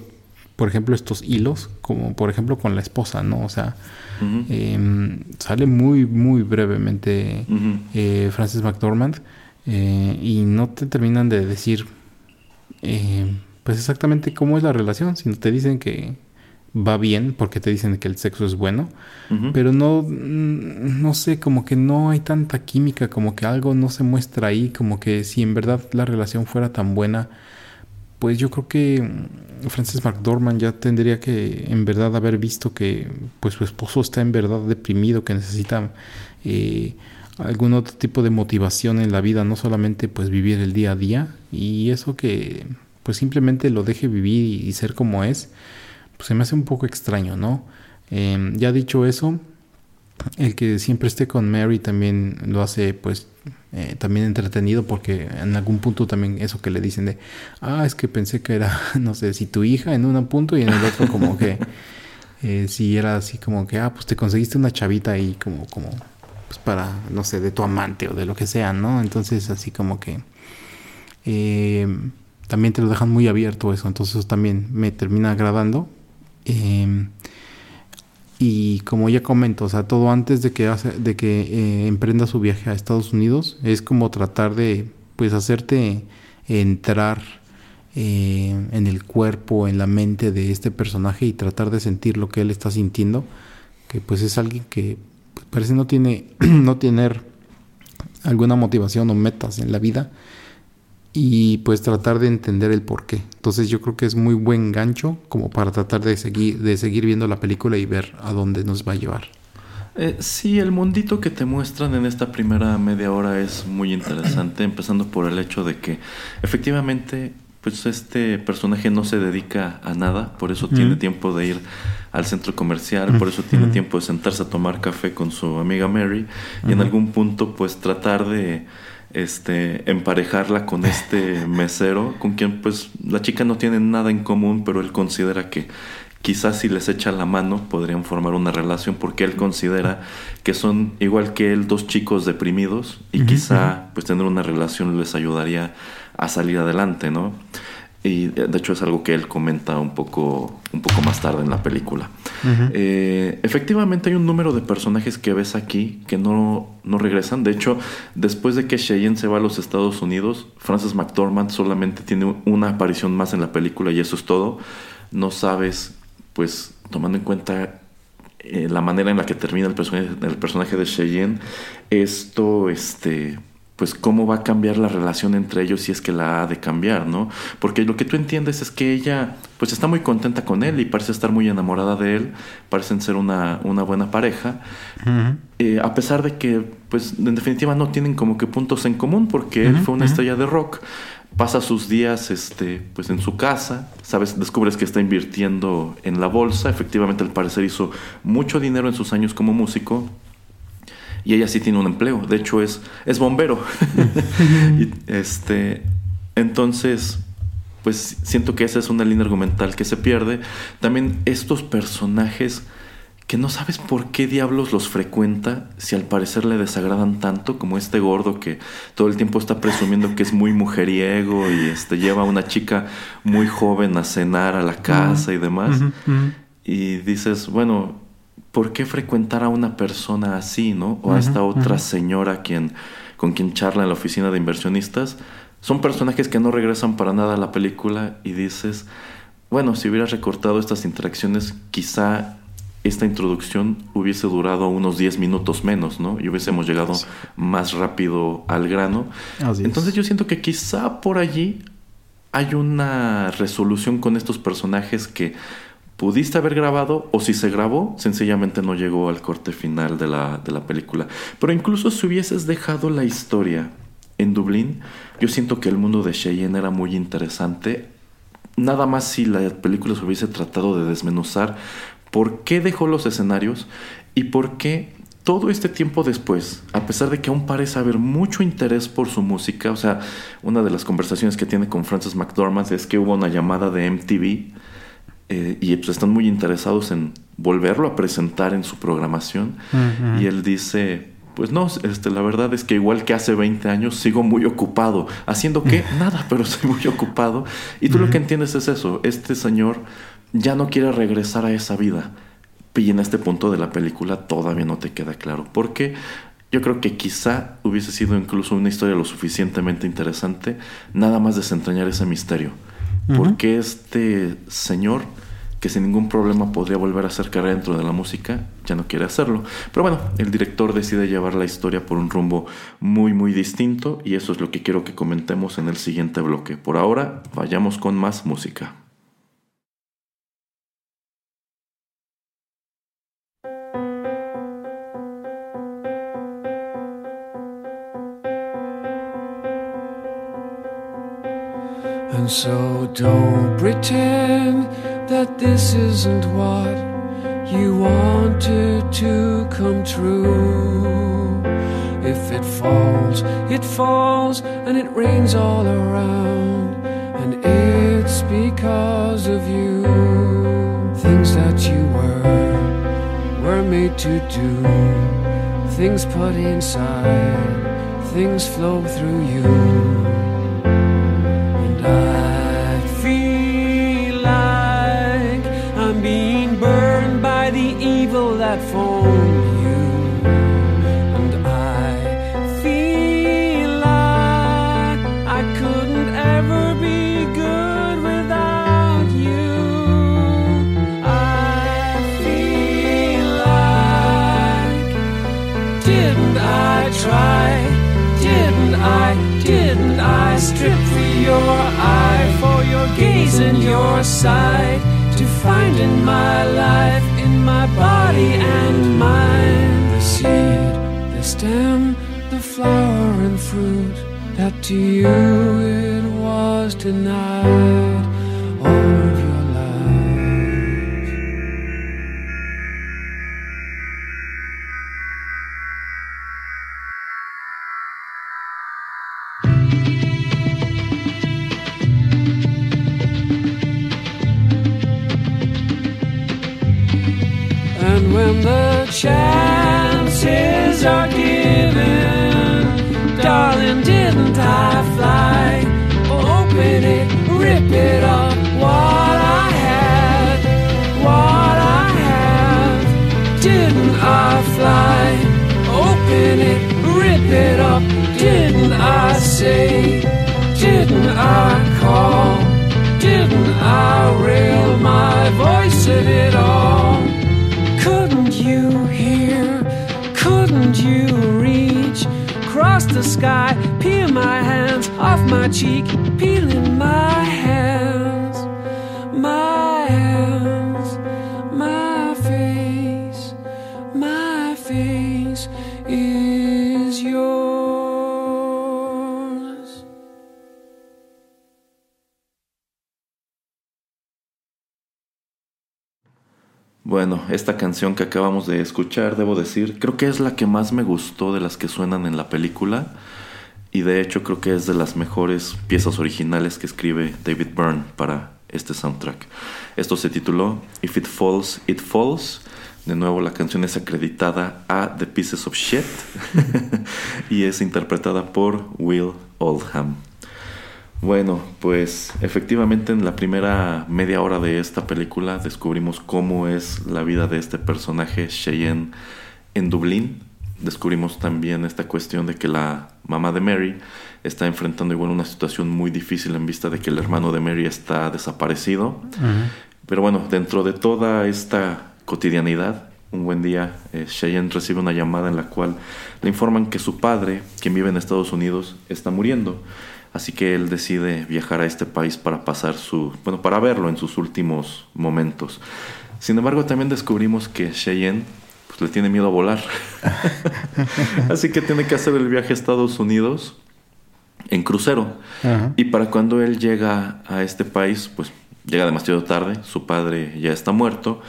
por ejemplo, estos hilos, como por ejemplo con la esposa, ¿no? O sea, em, sale muy, muy brevemente eh, Frances McDormand eh, y no te terminan de decir eh, pues exactamente cómo es la relación, sino te dicen que va bien porque te dicen que el sexo es bueno, pero no, mm, no sé, como que no hay tanta química, como que algo no se muestra ahí, como que si en verdad la relación fuera tan buena, pues yo creo que Frances McDormand ya tendría que en verdad haber visto que pues su esposo está en verdad deprimido, que necesita eh, algún otro tipo de motivación en la vida, no solamente pues vivir el día a día y eso que pues simplemente lo deje vivir y, ser como es, pues se me hace un poco extraño, ¿no? Eh, ya dicho eso, el que siempre esté con Mary también lo hace pues eh, también entretenido porque en algún punto también eso que le dicen de ah es que pensé que era no sé si tu hija en un punto y en el otro como que eh, si era así como que ah pues te conseguiste una chavita ahí como como pues para no sé de tu amante o de lo que sea no entonces así como que eh, también te lo dejan muy abierto eso entonces eso también me termina agradando. Eh, y como ya comento, o sea, todo antes de que, hace, de que eh, emprenda su viaje a Estados Unidos, es como tratar de, pues, hacerte entrar eh, en el cuerpo, en la mente de este personaje y tratar de sentir lo que él está sintiendo, que pues es alguien que parece no tiene, no tener alguna motivación o metas en la vida y pues tratar de entender el por qué. Entonces yo creo que es muy buen gancho como para tratar de seguir, de seguir viendo la película y ver a dónde nos va a llevar. Eh, sí, el mundito que te muestran en esta primera media hora es muy interesante, empezando por el hecho de que efectivamente pues este personaje no se dedica a nada, por eso tiene Ujú. tiempo de ir al centro comercial, por eso tiene Ujú. tiempo de sentarse a tomar café con su amiga Mary y en algún punto pues tratar de este emparejarla con este mesero con quien pues la chica no tiene nada en común, pero él considera que quizás si les echa la mano podrían formar una relación porque él considera que son igual que él dos chicos deprimidos y quizá pues tener una relación les ayudaría a salir adelante, ¿no? Y eh, de hecho es algo que él comenta un poco, un poco más tarde en la película. Eh, efectivamente hay un número de personajes que ves aquí que no, no regresan. De hecho, después de que Cheyenne se va a los Estados Unidos, Frances McDormand solamente tiene una aparición más en la película y eso es todo. No sabes, pues, tomando en cuenta eh, la manera en la que termina el personaje, el personaje de Cheyenne, esto, este, pues cómo va a cambiar la relación entre ellos si es que la ha de cambiar, ¿no? Porque lo que tú entiendes es que ella, pues está muy contenta con él y parece estar muy enamorada de él, parecen ser una, una buena pareja, eh, a pesar de que, pues en definitiva no tienen como que puntos en común porque él fue una estrella de rock, pasa sus días, este, pues en su casa, sabes, descubres que está invirtiendo en la bolsa, efectivamente al parecer hizo mucho dinero en sus años como músico, y ella sí tiene un empleo. De hecho, es, es bombero. y, este, entonces, pues siento que esa es una línea argumental que se pierde. También estos personajes que no sabes por qué diablos los frecuenta, si al parecer le desagradan tanto, como este gordo que todo el tiempo está presumiendo que es muy mujeriego y este, lleva a una chica muy joven a cenar a la casa y demás. Y dices, bueno, ¿por qué frecuentar a una persona así, no? O a esta otra señora quien, con quien charla en la oficina de inversionistas. Son personajes que no regresan para nada a la película y dices, bueno, si hubieras recortado estas interacciones, quizá esta introducción hubiese durado unos 10 minutos menos, ¿no? Y hubiésemos llegado más rápido al grano. Así es. Entonces yo siento que quizá por allí hay una resolución con estos personajes que pudiste haber grabado o si se grabó, sencillamente no llegó al corte final de la, de la película. Pero incluso si hubieses dejado la historia en Dublín, yo siento que el mundo de Cheyenne era muy interesante. Nada más si la película se hubiese tratado de desmenuzar por qué dejó los escenarios y por qué todo este tiempo después, a pesar de que aún parece haber mucho interés por su música, o sea, una de las conversaciones que tiene con Frances McDormand es que hubo una llamada de MTV eh, y pues están muy interesados en volverlo a presentar en su programación. Y él dice, pues no, este, la verdad es que igual que hace 20 años sigo muy ocupado. ¿Haciendo qué? Nada, pero estoy muy ocupado. Y tú lo que entiendes es eso, este señor ya no quiere regresar a esa vida. Y en este punto de la película todavía no te queda claro. Porque yo creo que quizá hubiese sido incluso una historia lo suficientemente interesante, nada más desentrañar ese misterio. ¿Por qué este señor, que sin ningún problema podría volver a hacer carrera dentro de la música, ya no quiere hacerlo? Pero bueno, el director decide llevar la historia por un rumbo muy, muy distinto y eso es lo que quiero que comentemos en el siguiente bloque. Por ahora, vayamos con más música. And so don't pretend that this isn't what you wanted to come true. If it falls, it falls, and it rains all around, and it's because of you. Things that you were, were made to do, things put inside, things flow through you. That formed you. And I feel like I couldn't ever be good without you. I feel like didn't I try? Didn't I? Didn't I strip for your eye, for your gaze and your sight, to find in my life, in my body and mind, the seed, the stem, the flower and fruit, that to you it was denied cheek, peeling my hands, my hands, my face, my face is yours. Bueno, esta canción que acabamos de escuchar, debo decir, creo que es la que más me gustó de las que suenan en la película. Y de hecho creo que es de las mejores piezas originales que escribe David Byrne para este soundtrack. Esto se tituló If It Falls, It Falls. De nuevo la canción es acreditada a The Pieces of Shit y es interpretada por Will Oldham. Bueno, pues efectivamente en la primera media hora de esta película descubrimos cómo es la vida de este personaje Cheyenne en Dublín. Descubrimos también esta cuestión de que la mamá de Mary está enfrentando igual una situación muy difícil en vista de que el hermano de Mary está desaparecido. Pero bueno, dentro de toda esta cotidianidad, un buen día eh, Cheyenne recibe una llamada en la cual le informan que su padre, quien vive en Estados Unidos, está muriendo. Así que él decide viajar a este país para pasar su, bueno, para verlo en sus últimos momentos. Sin embargo, también descubrimos que Cheyenne pues, le tiene miedo a volar. Así que tiene que hacer el viaje a Estados Unidos en crucero. Ajá. Y para cuando él llega a este país, pues llega demasiado tarde, su padre ya está muerto.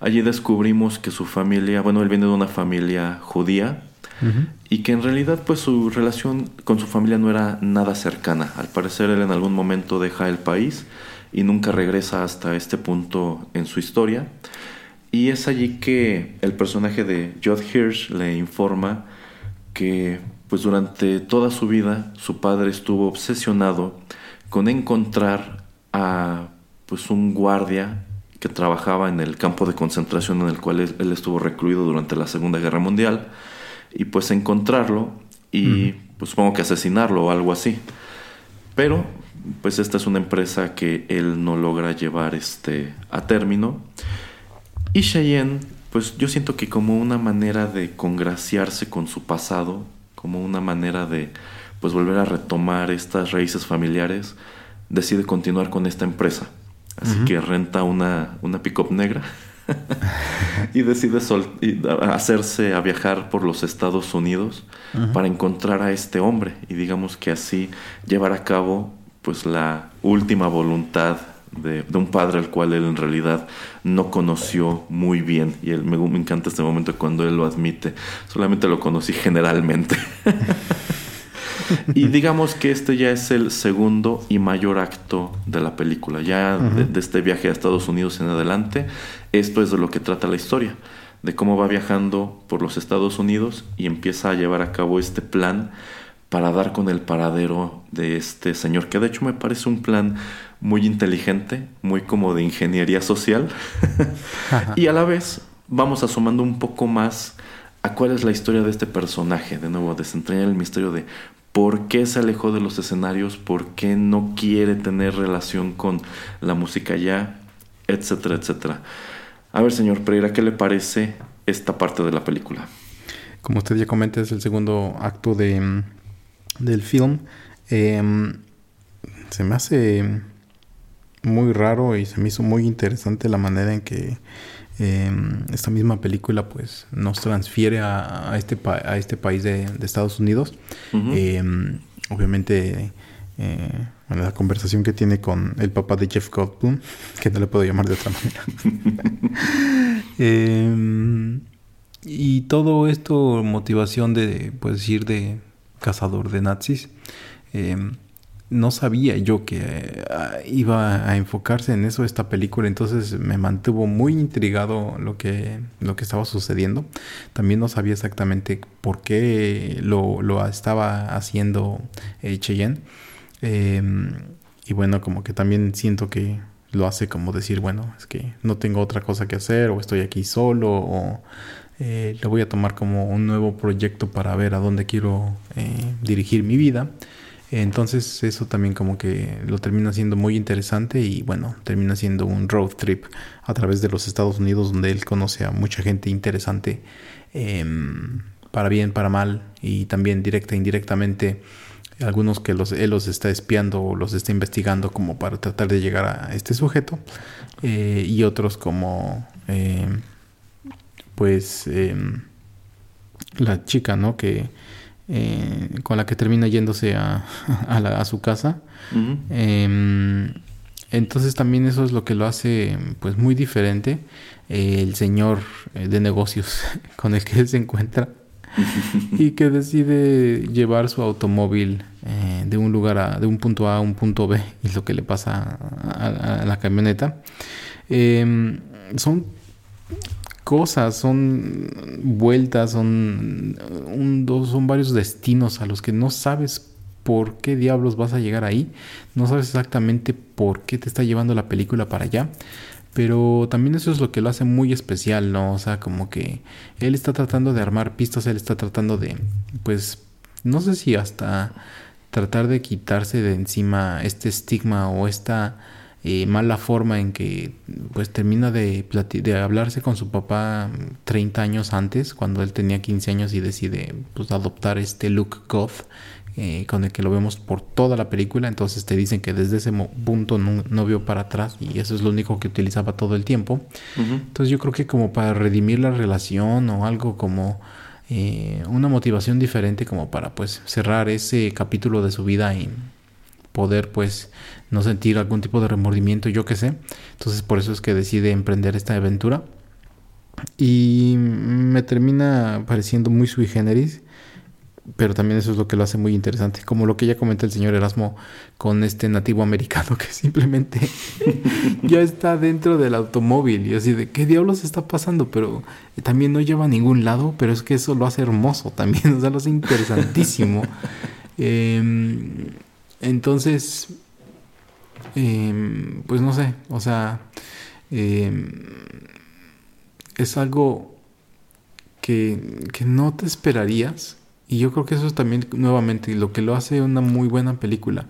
Allí descubrimos que su familia, bueno, él viene de una familia judía y que en realidad pues su relación con su familia no era nada cercana. Al parecer él en algún momento deja el país y nunca regresa hasta este punto en su historia. Y es allí que el personaje de Judd Hirsch le informa que pues durante toda su vida su padre estuvo obsesionado con encontrar a pues un guardia que trabajaba en el campo de concentración en el cual él, él estuvo recluido durante la Segunda Guerra Mundial y pues encontrarlo y pues supongo que asesinarlo o algo así. Pero pues esta es una empresa que él no logra llevar este a término. Y Cheyenne, pues yo siento que como una manera de congraciarse con su pasado, como una manera de pues volver a retomar estas raíces familiares, decide continuar con esta empresa. Así que renta una, una pick-up negra y decide y hacerse a viajar por los Estados Unidos para encontrar a este hombre. Y digamos que así llevar a cabo pues la última voluntad de, de un padre al cual él en realidad no conoció muy bien y él, me, me encanta este momento cuando él lo admite solamente lo conocí generalmente y digamos que este ya es el segundo y mayor acto de la película. Ya de, de este viaje a Estados Unidos en adelante, esto es de lo que trata la historia. De cómo va viajando por los Estados Unidos y empieza a llevar a cabo este plan para dar con el paradero de este señor, que de hecho me parece un plan muy inteligente, muy como de ingeniería social. y a la vez vamos asomando un poco más a cuál es la historia de este personaje, de nuevo, desentrañar el misterio de por qué se alejó de los escenarios, por qué no quiere tener relación con la música ya, etcétera, etcétera. A ver, señor Pereira, ¿qué le parece esta parte de la película? Como usted ya comenta, es el segundo acto de, mm, del film. Em, se me hace muy raro y se me hizo muy interesante la manera en que em, esta misma película pues nos transfiere a, a este, pa- a este país de, de Estados Unidos. Em, obviamente, eh, bueno, la conversación que tiene con el papá de Jeff Goldblum, que no le puedo llamar de otra manera. Em, y todo esto, motivación de, pues ir de cazador de nazis. No sabía yo que eh, iba a enfocarse en eso esta película, entonces me mantuvo muy intrigado lo que, lo que estaba sucediendo. También no sabía exactamente por qué lo, lo estaba haciendo eh, Cheyenne. Em, y bueno, como que también siento que lo hace como decir, bueno, es que no tengo otra cosa que hacer o estoy aquí solo o eh, lo voy a tomar como un nuevo proyecto para ver a dónde quiero eh, dirigir mi vida. Entonces eso también como que lo termina siendo muy interesante y bueno, termina siendo un road trip a través de los Estados Unidos donde él conoce a mucha gente interesante, em, para bien, para mal y también directa e indirectamente algunos que los, él los está espiando o los está investigando como para tratar de llegar a este sujeto eh, y otros como eh, pues eh, la chica no que eh, con la que termina yéndose a, a, la, a su casa. Eh, entonces también eso es lo que lo hace pues muy diferente eh, el señor eh, de negocios con el que él se encuentra y que decide llevar su automóvil eh, de un lugar a, de un punto A a un punto B y lo que le pasa a, a- a la camioneta. Eh, son cosas son vueltas son dos, son varios destinos a los que no sabes por qué diablos vas a llegar ahí no sabes exactamente por qué te está llevando la película para allá pero también eso es lo que lo hace muy especial, ¿no? O sea, como que él está tratando de armar pistas, él está tratando de, pues, no sé si hasta tratar de quitarse de encima este estigma o esta eh, mala forma en que, pues, termina de, hablarse con su papá 30 años antes, cuando él tenía 15 años y decide, pues, adoptar este look goth eh, con el que lo vemos por toda la película, entonces te dicen que desde ese punto no, no vio para atrás y eso es lo único que utilizaba todo el tiempo. Entonces yo creo que como para redimir la relación o algo como eh, una motivación diferente como para pues cerrar ese capítulo de su vida y poder pues no sentir algún tipo de remordimiento, yo qué sé. Entonces por eso es que decide emprender esta aventura. Y me termina pareciendo muy sui generis, pero también eso es lo que lo hace muy interesante. Como lo que ya comenta el señor Erasmo con este nativo americano que simplemente ya está dentro del automóvil y así de qué diablos está pasando, pero también no lleva a ningún lado, pero es que eso lo hace hermoso también, o sea, lo hace interesantísimo. Em, entonces, em, pues no sé, o sea, em, es algo que, que no te esperarías. Y yo creo que eso es también nuevamente lo que lo hace una muy buena película.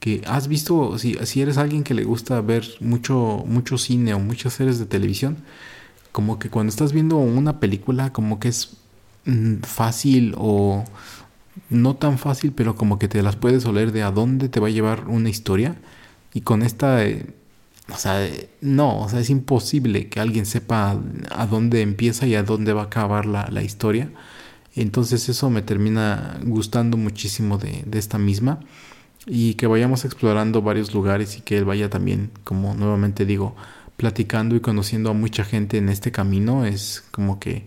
Que has visto, si, si eres alguien que le gusta ver mucho, mucho cine o muchas series de televisión, como que cuando estás viendo una película, como que es mm, fácil o no tan fácil, pero como que te las puedes oler de a dónde te va a llevar una historia. Y con esta, eh, o sea, eh, no, o sea, es imposible que alguien sepa a, dónde empieza y a dónde va a acabar la, la historia. Entonces eso me termina gustando muchísimo de, de esta misma. Y que vayamos explorando varios lugares y que él vaya también, como nuevamente digo, platicando y conociendo a mucha gente en este camino es como que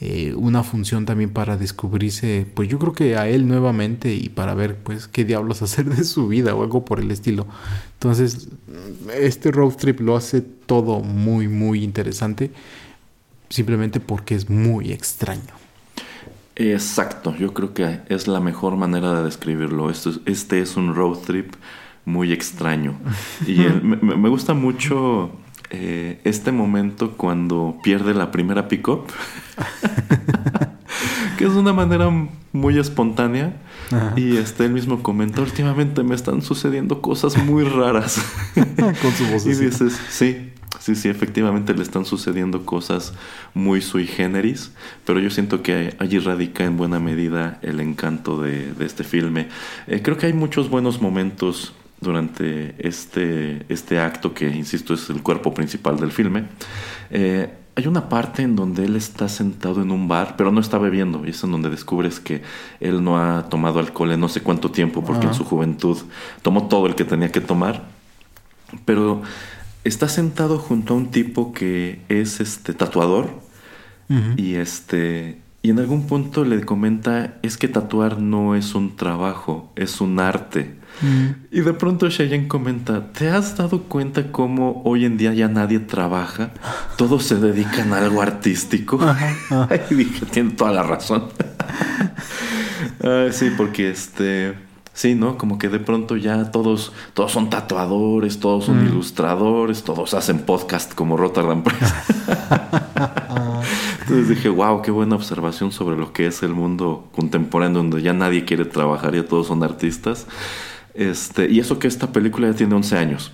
eh, una función también para descubrirse, pues yo creo que a él nuevamente y para ver pues qué diablos hacer de su vida o algo por el estilo. Entonces, este road trip lo hace todo muy, muy interesante, simplemente porque es muy extraño. Exacto, yo creo que es la mejor manera de describirlo. Esto es- este es un road trip muy extraño. Y el- me, me- me gusta mucho eh, este momento cuando pierde la primera pick-up, que es una manera muy espontánea. Ajá. Y este, él mismo comenta, últimamente me están sucediendo cosas muy raras. Con su Y vocecita. dices, sí, sí, sí, efectivamente le están sucediendo cosas muy sui generis, pero yo siento que allí radica en buena medida el encanto de, de este filme. Eh, creo que hay muchos buenos momentos durante este, este acto que, insisto, es el cuerpo principal del filme. Eh, hay una parte en donde él está sentado en un bar, pero no está bebiendo, y es en donde descubres que él no ha tomado alcohol en no sé cuánto tiempo, porque en su juventud tomó todo el que tenía que tomar. Pero está sentado junto a un tipo que es este tatuador y este y en algún punto le comenta es que tatuar no es un trabajo, es un arte. Mm. Y de pronto Cheyenne comenta, ¿te has dado cuenta cómo hoy en día ya nadie trabaja? Todos se dedican a algo artístico. y dije, tiene toda la razón. Ah, sí, porque este... Sí, ¿no? Como que de pronto ya todos, todos son tatuadores, todos son Mm. ilustradores, todos hacen podcast como Rotterdam Press. Entonces dije, wow, qué buena observación sobre lo que es el mundo contemporáneo, donde ya nadie quiere trabajar, ya todos son artistas. Este, y eso que esta película ya tiene 11 años.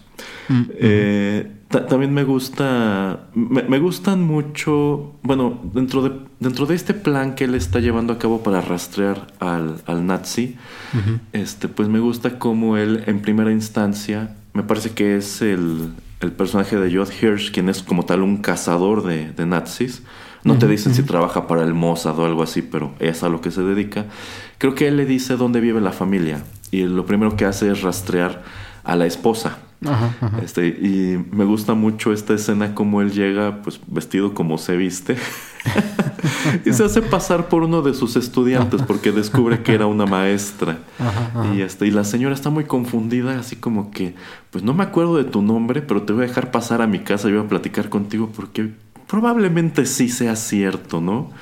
Mm, Eh, ta- también me gusta, me, me gustan mucho, bueno, dentro de, dentro de este plan que él está llevando a cabo para rastrear al, al nazi, este, pues me gusta cómo él en primera instancia, me parece que es el, el personaje de Jod Hirsch, quien es como tal un cazador de, de nazis. No te dicen si trabaja para el Mossad o algo así, pero es a lo que se dedica. Creo que él le dice dónde vive la familia y lo primero que hace es rastrear a la esposa. Ajá, ajá. Este, y me gusta mucho esta escena como él llega pues vestido como se viste y se hace pasar por uno de sus estudiantes porque descubre que era una maestra Ajá, y este y la señora está muy confundida así como que pues no me acuerdo de tu nombre pero te voy a dejar pasar a mi casa y voy a platicar contigo porque probablemente sí sea cierto no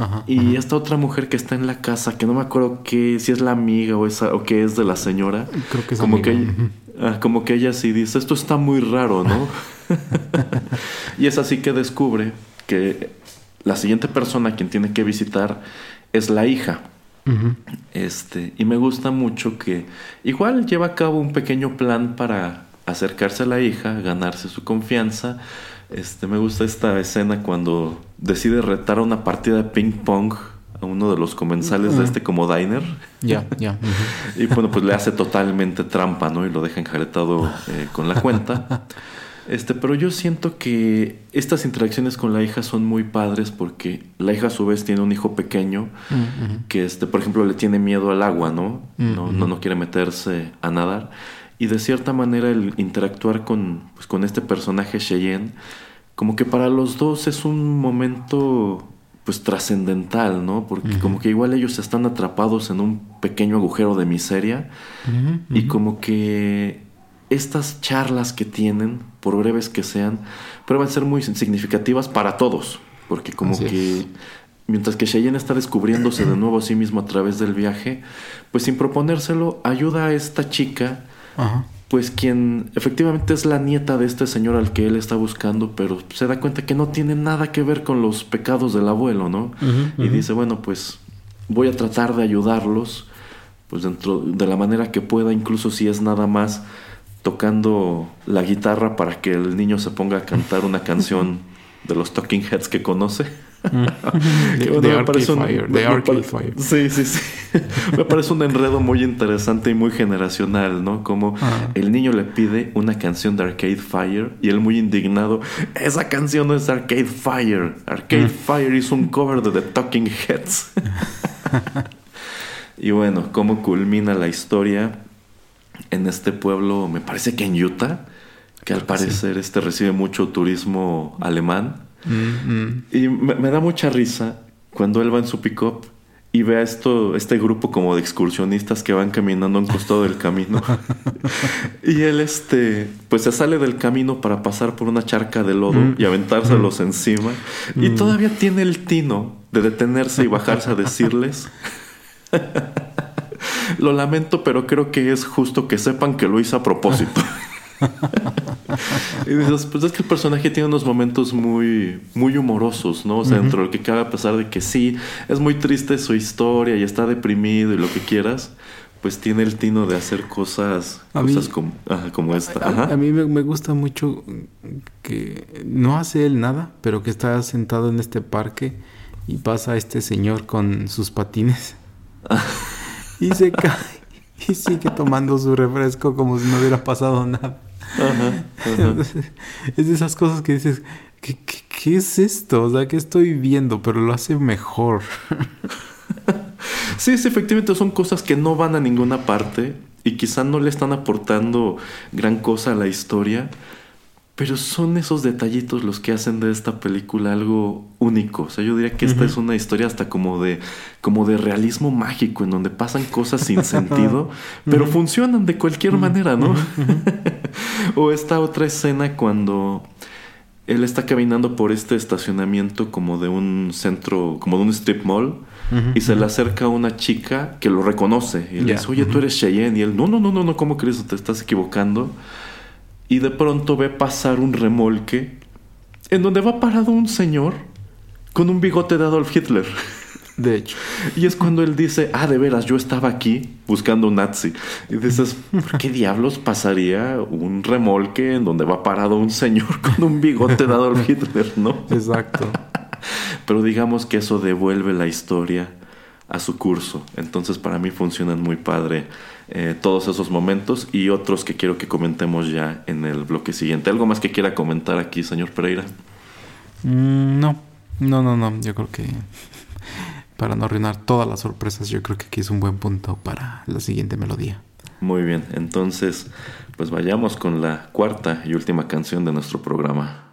Ajá, y esta otra mujer que está en la casa, que no me acuerdo que, si es la amiga o, esa, o que es de la señora. Creo que es como amiga, que, ella- ah, como que ella sí dice, esto está muy raro, ¿no? y es así que descubre que la siguiente persona a quien tiene que visitar es la hija. Este, y me gusta mucho que igual lleva a cabo un pequeño plan para acercarse a la hija, ganarse su confianza. Este, me gusta esta escena cuando decide retar a una partida de ping pong a un uno de los comensales de este como diner. Ya, ya. Y bueno, pues le hace totalmente trampa, ¿no? Y lo deja enjaretado eh, con la cuenta. Este, pero yo siento que estas interacciones con la hija son muy padres porque la hija a su vez tiene un hijo pequeño Ujú. que, este, por ejemplo, le tiene miedo al agua, ¿no? No, Ujú. no, no quiere meterse a nadar. Y de cierta manera el interactuar con, pues, con este personaje Cheyenne, como que para los dos es un momento pues trascendental, ¿no? Porque como que igual ellos están atrapados en un pequeño agujero de miseria y como que estas charlas que tienen, por breves que sean, prueban ser muy significativas para todos. Porque como Así que es. mientras que Cheyenne está descubriéndose de nuevo a sí mismo a través del viaje, pues sin proponérselo, ayuda a esta chica, Ajá. pues quien efectivamente es la nieta de este señor al que él está buscando, pero se da cuenta que no tiene nada que ver con los pecados del abuelo, ¿no? Y dice, bueno, pues voy a tratar de ayudarlos, pues dentro de la manera que pueda, incluso si es nada más tocando la guitarra para que el niño se ponga a cantar una canción de los Talking Heads que conoce. De, Que, bueno, de me parece un- Fire. me- De me Arcade pare- Fire. Sí, sí, sí. me parece un enredo muy interesante y muy generacional, ¿no? Como Ah. el niño le pide una canción de Arcade Fire y él muy indignado, esa canción no es Arcade Fire. Arcade Mm. Fire hizo un cover de The Talking Heads. y bueno, cómo culmina la historia en este pueblo, me parece que en Utah, que al Creo que sí. parecer este recibe mucho turismo alemán. Mm, mm. Y me, me da mucha risa cuando él va en su pick-up y ve a esto, este grupo como de excursionistas que van caminando a un costado del camino. y él, este, pues se sale del camino para pasar por una charca de lodo Mm. y aventárselos encima. Y todavía tiene el tino de detenerse y bajarse a decirles. Lo lamento, pero creo que es justo que sepan que lo hice a propósito. y dices, pues es que el personaje tiene unos momentos muy, muy humorosos, ¿no? O sea, dentro de lo que cabe, a pesar de que sí, es muy triste su historia y está deprimido y lo que quieras, pues tiene el tino de hacer cosas, A mí- cosas como, ajá, como esta. A, a mí me, me gusta mucho que no hace él nada, pero que está sentado en este parque y pasa este señor con sus patines y se cae y sigue tomando su refresco como si no hubiera pasado nada. Ajá, ajá. es de esas cosas que dices, ¿qué, qué, qué es esto? O sea, ¿qué estoy viendo? Pero lo hace mejor. Sí, sí, efectivamente son cosas que no van a ninguna parte y quizá no le están aportando gran cosa a la historia, pero son esos detallitos los que hacen de esta película algo único. O sea, yo diría que esta es una historia hasta como de, como de realismo mágico, en donde pasan cosas sin sentido, pero funcionan de cualquier manera, ¿no? o esta otra escena cuando él está caminando por este estacionamiento como de un centro, como de un strip mall, y se le acerca una chica que lo reconoce y le dice, oye, tú eres Cheyenne, y él, no, no, no, no, no, ¿cómo crees? Te estás equivocando. Y de pronto ve pasar un remolque en donde va parado un señor con un bigote de Adolf Hitler. De hecho. Y es cuando él dice, ah, de veras, yo estaba aquí buscando un nazi. Y dices, ¿por qué diablos pasaría un remolque en donde va parado un señor con un bigote de Adolf Hitler, no? Exacto. Pero digamos que eso devuelve la historia a su curso. Entonces para mí funcionan muy padre eh, todos esos momentos y otros que quiero que comentemos ya en el bloque siguiente. ¿Algo más que quiera comentar aquí, señor Pereira? Mm, no, no, no, no. Yo creo que para no arruinar todas las sorpresas, yo creo que aquí es un buen punto para la siguiente melodía. Muy bien, entonces pues vayamos con la cuarta y última canción de nuestro programa.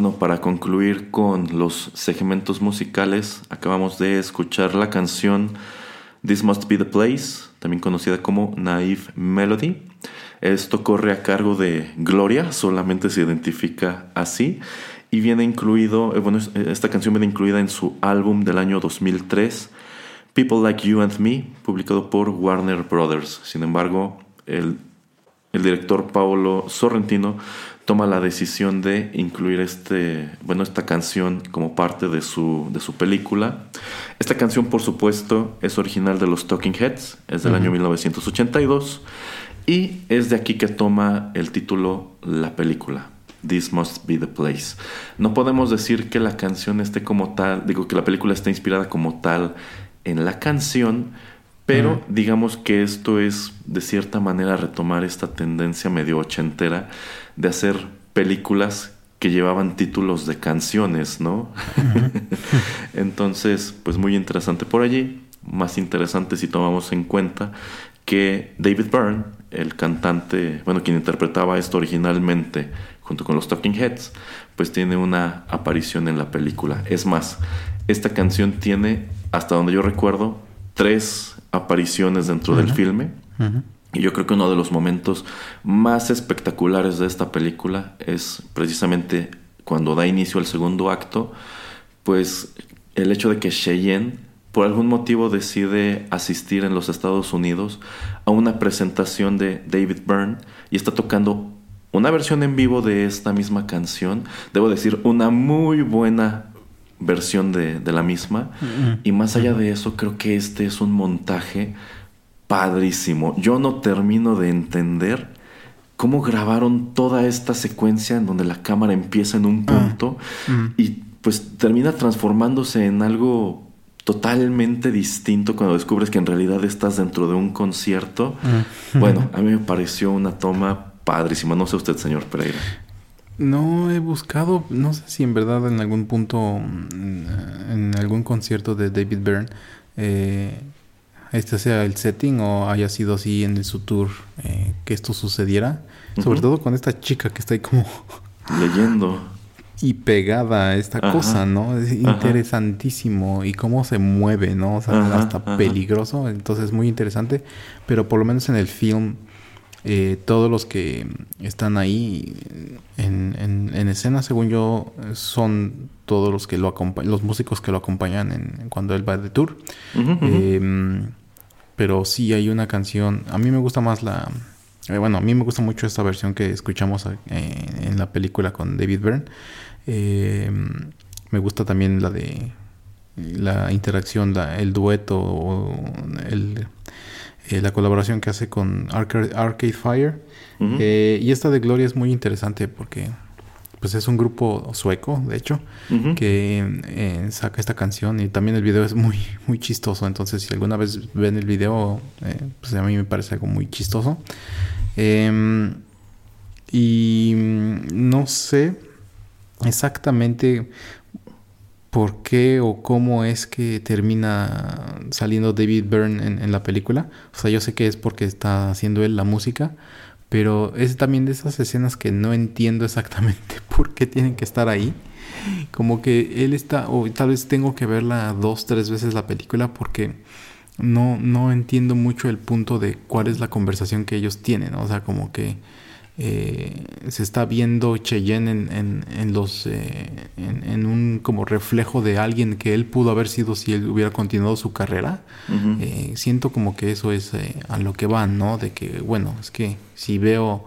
Bueno, para concluir con los segmentos musicales, acabamos de escuchar la canción This Must Be the Place, también conocida como Naive Melody. Esto corre a cargo de Gloria, solamente se identifica así. Y viene incluido, eh, bueno, esta canción viene incluida en su álbum del año 2003, People Like You and Me, publicado por Warner Brothers. Sin embargo, el, el director Paolo Sorrentino toma la decisión de incluir este, bueno, esta canción como parte de su, de su película. Esta canción, por supuesto, es original de los Talking Heads, es del año 1982 y es de aquí que toma el título la película. This must be the place. No podemos decir que la canción esté como tal, digo que la película esté inspirada como tal en la canción, pero digamos que esto es de cierta manera retomar esta tendencia medio ochentera de hacer películas que llevaban títulos de canciones, ¿no? Entonces, pues muy interesante por allí. Más interesante si tomamos en cuenta que David Byrne, el cantante, bueno, quien interpretaba esto originalmente junto con los Talking Heads, pues tiene una aparición en la película. Es más, esta canción tiene, hasta donde yo recuerdo, tres apariciones dentro del filme. Y yo creo que uno de los momentos más espectaculares de esta película es precisamente cuando da inicio al segundo acto, pues el hecho de que Cheyenne por algún motivo decide asistir en los Estados Unidos a una presentación de David Byrne y está tocando una versión en vivo de esta misma canción. Debo decir, una muy buena versión de, de la misma. Y más allá de eso, creo que este es un montaje padrísimo. Yo no termino de entender cómo grabaron toda esta secuencia en donde la cámara empieza en un ah, punto mm. y pues termina transformándose en algo totalmente distinto cuando descubres que en realidad estás dentro de un concierto. Mm. Bueno, a mí me pareció una toma padrísima. No sé usted, señor Pereira. No he buscado, no sé si en verdad en algún punto, mm, en algún concierto de David Byrne, eh, este sea el setting o haya sido así en su tour eh, que esto sucediera. Sobre todo con esta chica que está ahí como... Leyendo. Y pegada a esta cosa, ¿no? Es interesantísimo. Y cómo se mueve, ¿no? O sea, hasta peligroso. Entonces es muy interesante. Pero por lo menos en el film... Eh, todos los que están ahí en, en, escena, según yo, son todos los que lo acompañan, los músicos que lo acompañan en, cuando él va de tour. Eh, pero sí hay una canción. A mí me gusta más la. Eh, bueno, a mí me gusta mucho esta versión que escuchamos eh, en la película con David Byrne. Eh, me gusta también la de la interacción, el dueto, o el, la colaboración que hace con Arcade, Fire. y esta de Gloria es muy interesante porque pues es un grupo sueco, de hecho, que eh, saca esta canción y también el video es muy, muy chistoso. Entonces, si alguna vez ven el video, eh, pues a mí me parece algo muy chistoso. Em, y no sé exactamente por qué o cómo es que termina saliendo David Byrne en, la película. O sea, yo sé que es porque está haciendo él la música pero es también de esas escenas que no entiendo exactamente por qué tienen que estar ahí. Como que él está, o tal vez tengo que verla dos, tres veces la película porque no, no entiendo mucho el punto de cuál es la conversación que ellos tienen. O sea, como que eh, se está viendo Cheyenne en, en, los eh, en, un como reflejo de alguien que él pudo haber sido si él hubiera continuado su carrera. Eh, siento como que eso es a lo que van no de que bueno es que si veo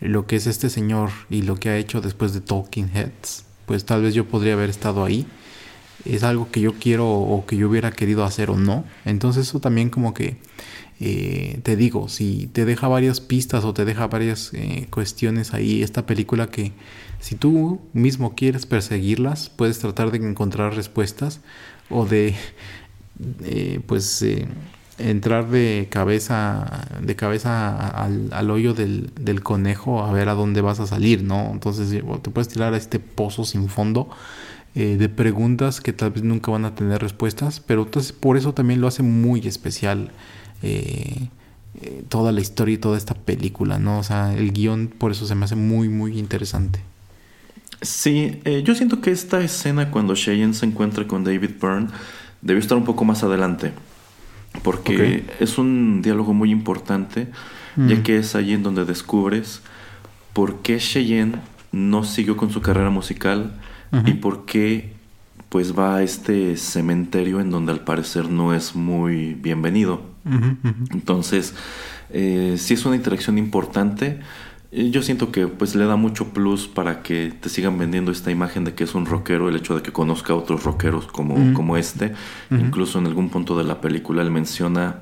lo que es este señor y lo que ha hecho después de Talking Heads pues tal vez yo podría haber estado ahí. Es algo que yo quiero o que yo hubiera querido hacer o no. Entonces eso también como que eh, te digo, si te deja varias pistas o te deja varias eh, cuestiones ahí, esta película que si tú mismo quieres perseguirlas, puedes tratar de encontrar respuestas o de, eh, pues, entrar de cabeza, de cabeza al, hoyo del, conejo a ver a dónde vas a salir, ¿no? Entonces te puedes tirar a este pozo sin fondo. de preguntas que tal vez nunca van a tener respuestas, pero entonces por eso también lo hace muy especial eh, eh, toda la historia y toda esta película, ¿no? O sea, el guion por eso se me hace muy, muy interesante. Sí, eh, yo siento que esta escena cuando Cheyenne se encuentra con David Byrne debió estar un poco más adelante. Porque es un diálogo muy importante, ya Mm. que es allí en donde descubres por qué Cheyenne no siguió con su carrera musical y por qué pues va a este cementerio en donde al parecer no es muy bienvenido. Entonces, eh, sí es una interacción importante. Eh, Yo siento que pues le da mucho plus para que te sigan vendiendo esta imagen de que es un rockero, el hecho de que conozca a otros rockeros como, como este. Incluso en algún punto de la película él menciona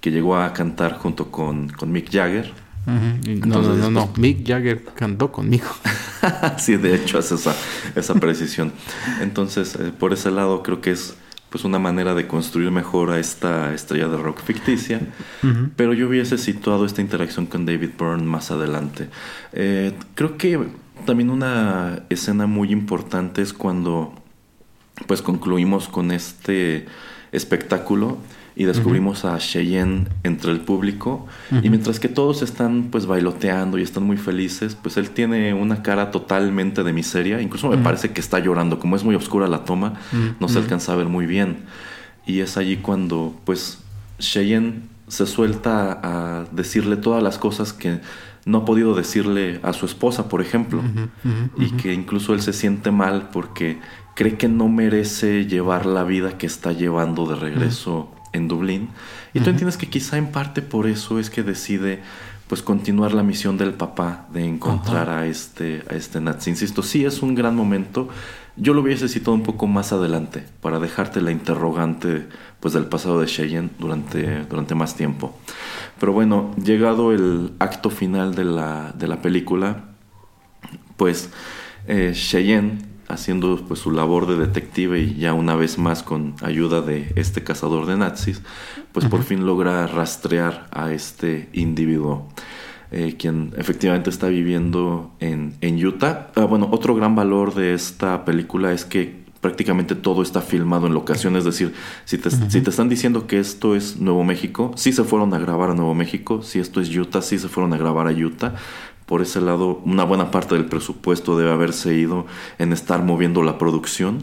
que llegó a cantar junto con, con Mick Jagger. No, Entonces, no, no, no. pues- Mick Jagger cantó conmigo. sí, de hecho hace esa, esa precisión. Entonces, eh, por ese lado creo que es pues una manera de construir mejor a esta estrella de rock ficticia. Pero yo hubiese situado esta interacción con David Byrne más adelante. Eh, creo que también una escena muy importante es cuando pues concluimos con este espectáculo y descubrimos a Cheyenne entre el público. Y mientras que todos están pues bailoteando y están muy felices, pues él tiene una cara totalmente de miseria, incluso me parece que está llorando, como es muy oscura la toma, no se alcanza a ver muy bien. Y es allí cuando pues Cheyenne se suelta a decirle todas las cosas que no ha podido decirle a su esposa, por ejemplo, y que incluso él se siente mal porque cree que no merece llevar la vida que está llevando de regreso en Dublín. Y tú entiendes que quizá en parte por eso es que decide pues continuar la misión del papá de encontrar a este a este nazi. Insisto, sí es un gran momento. Yo lo hubiese citado un poco más adelante para dejarte la interrogante pues del pasado de Cheyenne durante, durante más tiempo. Pero bueno, llegado el acto final de la, de la película, pues eh, Cheyenne haciendo pues su labor de detective y ya una vez más con ayuda de este cazador de nazis, pues por fin logra rastrear a este individuo. eh, quien efectivamente está viviendo en, en Utah. Ah, bueno, otro gran valor de esta película es que prácticamente todo está filmado en locación, es decir, si te, si te están diciendo que esto es Nuevo México, sí se fueron a grabar a Nuevo México, si esto es Utah, sí se fueron a grabar a Utah. Por ese lado, una buena parte del presupuesto debe haberse ido en estar moviendo la producción.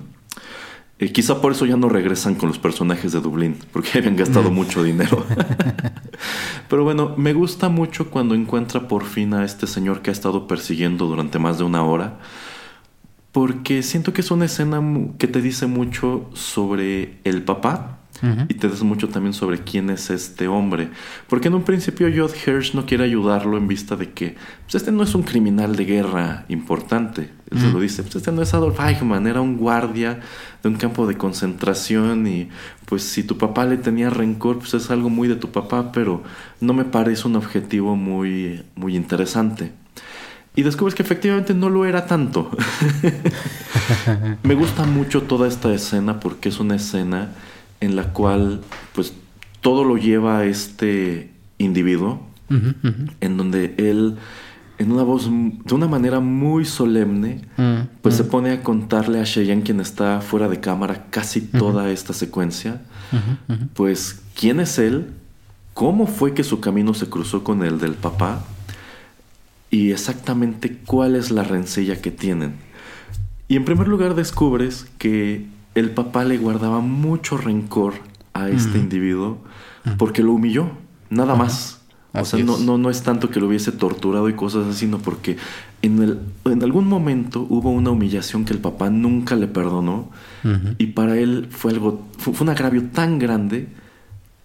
Eh, quizá por eso ya no regresan con los personajes de Dublín, porque habían gastado mucho dinero. Pero bueno, me gusta mucho cuando encuentra por fin a este señor que ha estado persiguiendo durante más de una hora, porque siento que es una escena que te dice mucho sobre el papá Y te dice mucho también sobre quién es este hombre. Porque en un principio Judd Hirsch no quiere ayudarlo en vista de que pues, este no es un criminal de guerra importante. Él se lo dice, pues este no es Adolf Eichmann, era un guardia de un campo de concentración y pues si tu papá le tenía rencor, pues es algo muy de tu papá, pero no me parece un objetivo muy, muy interesante. Y descubres que efectivamente no lo era tanto. Me gusta mucho toda esta escena porque es una escena en la cual pues todo lo lleva a este individuo en donde él en una voz de una manera muy solemne Mm, pues se pone a contarle a Cheyenne quien está fuera de cámara casi toda esta secuencia pues quién es él, cómo fue que su camino se cruzó con el del papá y exactamente cuál es la rencilla que tienen. Y en primer lugar descubres que el papá le guardaba mucho rencor a este individuo porque lo humilló, nada más. O Así sea, no, es. no, no es tanto que lo hubiese torturado y cosas así, sino porque en, el, en algún momento hubo una humillación que el papá nunca le perdonó y para él fue algo, fue, fue un agravio tan grande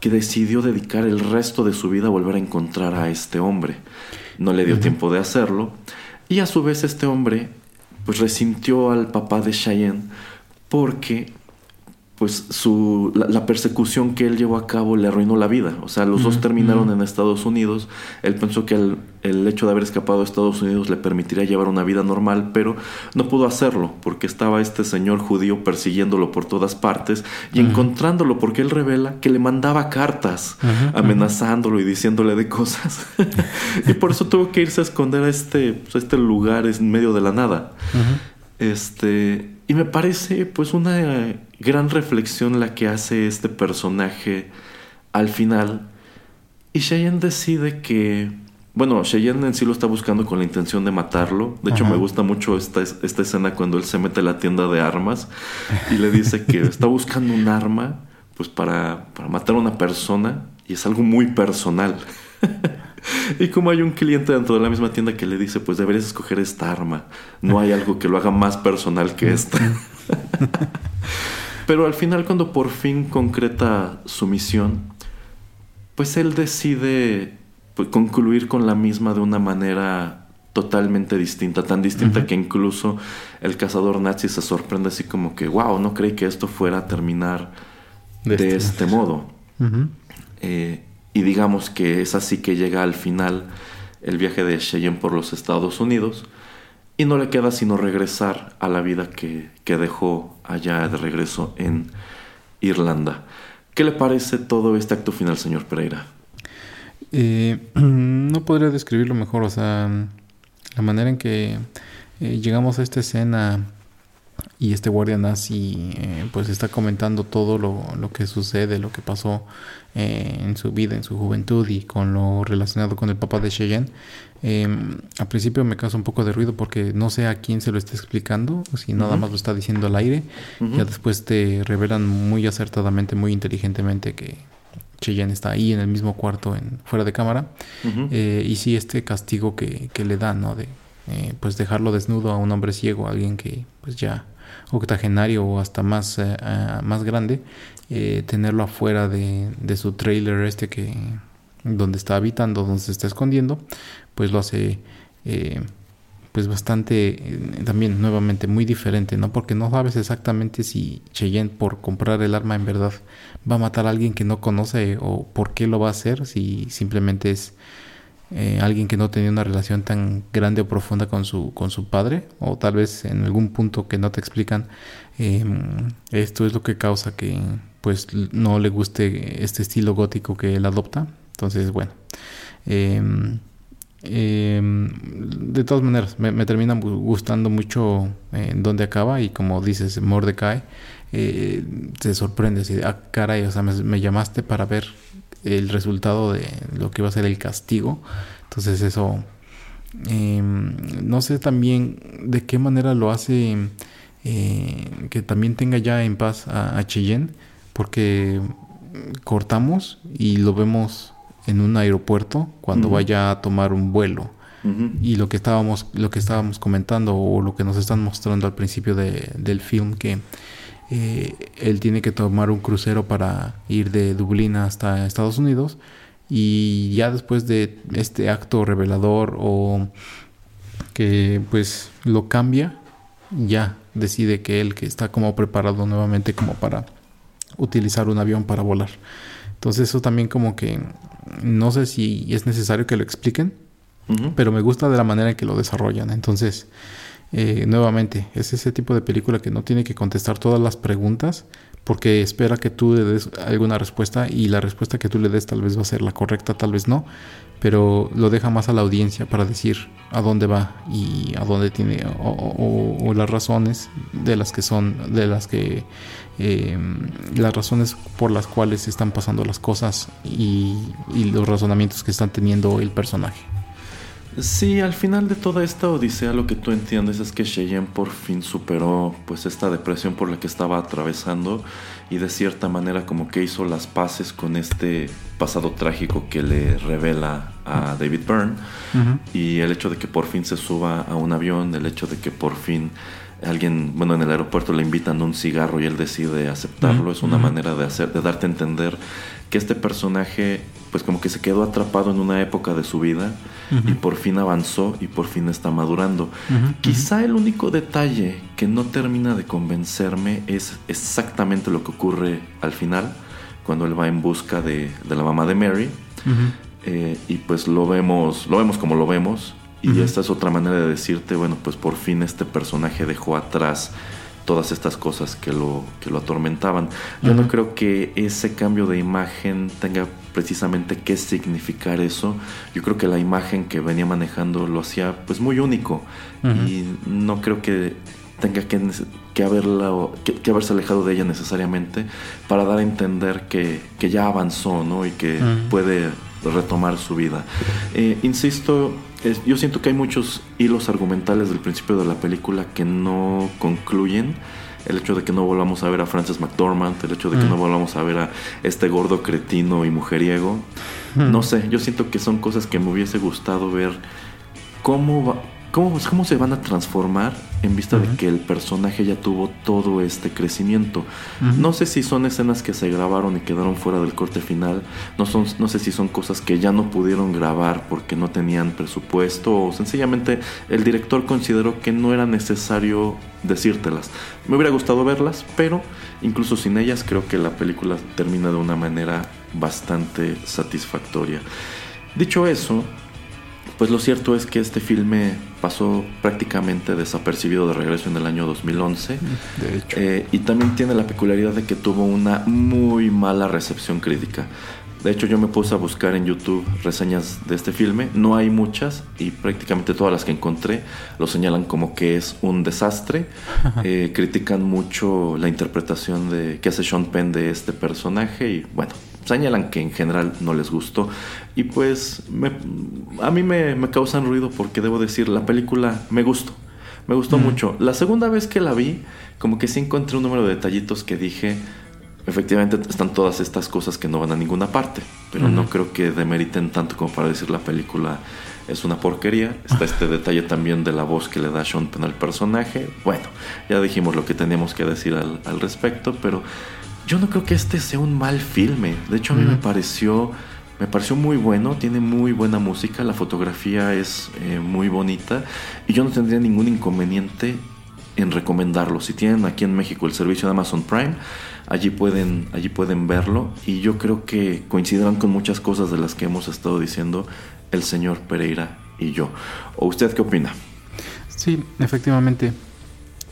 que decidió dedicar el resto de su vida a volver a encontrar a este hombre. No le dio tiempo de hacerlo y a su vez este hombre pues resintió al papá de Cheyenne porque pues su, la, la persecución que él llevó a cabo le arruinó la vida. O sea, los dos terminaron en Estados Unidos. Él pensó que el, el hecho de haber escapado a Estados Unidos le permitiría llevar una vida normal, pero no pudo hacerlo porque estaba este señor judío persiguiéndolo por todas partes y encontrándolo porque él revela que le mandaba cartas amenazándolo y diciéndole de cosas. y por eso tuvo que irse a esconder a este, pues, a este lugar en medio de la nada. Este, y me parece pues una gran reflexión la que hace este personaje al final. Y Cheyenne decide que bueno, Cheyenne en sí lo está buscando con la intención de matarlo. De hecho, Ajá. me gusta mucho esta, esta escena cuando él se mete a la tienda de armas y le dice que está buscando un arma pues para, para matar a una persona y es algo muy personal. y como hay un cliente dentro de la misma tienda que le dice, pues deberías escoger esta arma. No hay algo que lo haga más personal que esta. Pero al final, cuando por fin concreta su misión, pues él decide pues, concluir con la misma de una manera totalmente distinta, tan distinta que incluso el cazador nazi se sorprende así como que, wow, no creí que esto fuera a terminar de, De este, este- modo. Eh, y digamos que es así que llega al final el viaje de Cheyenne por los Estados Unidos y no le queda sino regresar a la vida que, que dejó allá de regreso en Irlanda. ¿Qué le parece todo este acto final, señor Pereira? Eh, no podría describirlo mejor, o sea, la manera en que eh, llegamos a esta escena y este guardia nazi eh, pues está comentando todo lo, lo que sucede, lo que pasó eh, en su vida, en su juventud y con lo relacionado con el papá de Cheyenne. Eh, al principio me causa un poco de ruido porque no sé a quién se lo está explicando, si nada más lo está diciendo al aire. Ya después te revelan muy acertadamente, muy inteligentemente que Cheyenne está ahí en el mismo cuarto, en, fuera de cámara. Eh, y sí, este castigo que, que le dan, ¿no? De pues dejarlo desnudo a un hombre ciego, a alguien que pues ya octogenario o hasta más, eh, más grande, eh, tenerlo afuera de, de su trailer este que donde está habitando, donde se está escondiendo, pues lo hace eh, pues bastante también nuevamente muy diferente, ¿no? Porque no sabes exactamente si Cheyenne por comprar el arma en verdad va a matar a alguien que no conoce o por qué lo va a hacer, si simplemente es eh, alguien que no tenía una relación tan grande o profunda con su, con su padre, o tal vez en algún punto que no te explican, eh, esto es lo que causa que pues no le guste este estilo gótico que él adopta. Entonces, bueno. eh, eh, de todas maneras, me, termina gu- gustando mucho eh, en dónde acaba y como dices, Mordecai eh, se sorprende así, ah, caray, o sea, me llamaste para ver el resultado de lo que va a ser el castigo. Entonces eso, eh, no sé también de qué manera lo hace eh, que también tenga ya en paz a, a Cheyenne, porque cortamos y lo vemos en un aeropuerto cuando vaya a tomar un vuelo. Y lo que estábamos, lo que estábamos comentando o lo que nos están mostrando al principio de- del film que eh, él tiene que tomar un crucero para ir de Dublín hasta Estados Unidos y ya después de este acto revelador o que pues lo cambia ya decide que él que está como preparado nuevamente como para utilizar un avión para volar entonces eso también como que no sé si es necesario que lo expliquen pero me gusta de la manera en que lo desarrollan. Entonces, eh, nuevamente, es ese tipo de película que no tiene que contestar todas las preguntas porque espera que tú le des alguna respuesta y la respuesta que tú le des tal vez va a ser la correcta, tal vez no, pero lo deja más a la audiencia para decir a dónde va y a dónde tiene o, o- o las razones de las que son, de las que eh, las razones por las cuales están pasando las cosas y, y los razonamientos que están teniendo el personaje. Sí, al final de toda esta odisea lo que tú entiendes es que Cheyenne por fin superó pues esta depresión por la que estaba atravesando y de cierta manera como que hizo las paces con este pasado trágico que le revela a David Byrne. Y el hecho de que por fin se suba a un avión, el hecho de que por fin alguien, bueno, en el aeropuerto le invitan un cigarro y él decide aceptarlo, es una manera de hacer, de darte a entender que este personaje, pues como que se quedó atrapado en una época de su vida y por fin avanzó y por fin está madurando. Quizá el único detalle que no termina de convencerme es exactamente lo que ocurre al final, cuando él va en busca de, de la mamá de Mary. Eh, y pues lo vemos, lo vemos como lo vemos. Y esta es otra manera de decirte, bueno, pues por fin este personaje dejó atrás todas estas cosas que lo, que lo atormentaban. Yo no creo que ese cambio de imagen tenga precisamente que significar eso. Yo creo que la imagen que venía manejando lo hacía pues muy único. Y no creo que tenga que, que, haberla, que, que haberse alejado de ella necesariamente para dar a entender que, que ya avanzó, ¿no? Y que puede retomar su vida. Eh, insisto, es- yo siento que hay muchos hilos argumentales del principio de la película que no concluyen. El hecho de que no volvamos a ver a Frances McDormand, el hecho de que Mm. no volvamos a ver a este gordo cretino y mujeriego. No sé, yo siento que son cosas que me hubiese gustado ver cómo, va- cómo, cómo se van a transformar en vista de que el personaje ya tuvo todo este crecimiento. No sé si son escenas que se grabaron y quedaron fuera del corte final, no, son, no sé si son cosas que ya no pudieron grabar porque no tenían presupuesto o sencillamente el director consideró que no era necesario decírtelas. Me hubiera gustado verlas, pero incluso sin ellas creo que la película termina de una manera bastante satisfactoria. Dicho eso, pues lo cierto es que este filme pasó prácticamente desapercibido de regreso en el año 2011 De hecho. eh, y también tiene la peculiaridad de que tuvo una muy mala recepción crítica. De hecho yo me puse a buscar en YouTube reseñas de este filme, no hay muchas y prácticamente todas las que encontré lo señalan como que es un desastre, Eh, critican mucho la interpretación de que hace Sean Penn de este personaje y bueno, señalan que en general no les gustó y pues me- a mí me, me causan ruido porque debo decir la película me gustó. Me gustó Mm. mucho. La segunda vez que la vi, como que sí encontré un número de detallitos que dije, efectivamente están todas estas cosas que no van a ninguna parte, pero no creo que demeriten tanto como para decir la película es una porquería. Está este detalle también de la voz que le da Sean Penn al personaje. Bueno, ya dijimos lo que teníamos que decir al, al respecto, pero yo no creo que este sea un mal filme. De hecho, a mí me pareció... Me pareció muy bueno, tiene muy buena música, la fotografía es eh, muy bonita y yo no tendría ningún inconveniente en recomendarlo. Si tienen aquí en México el servicio de Amazon Prime, allí pueden, allí pueden verlo y yo creo que coincidirán con muchas cosas de las que hemos estado diciendo el señor Pereira y yo. ¿O usted qué opina? Sí, efectivamente.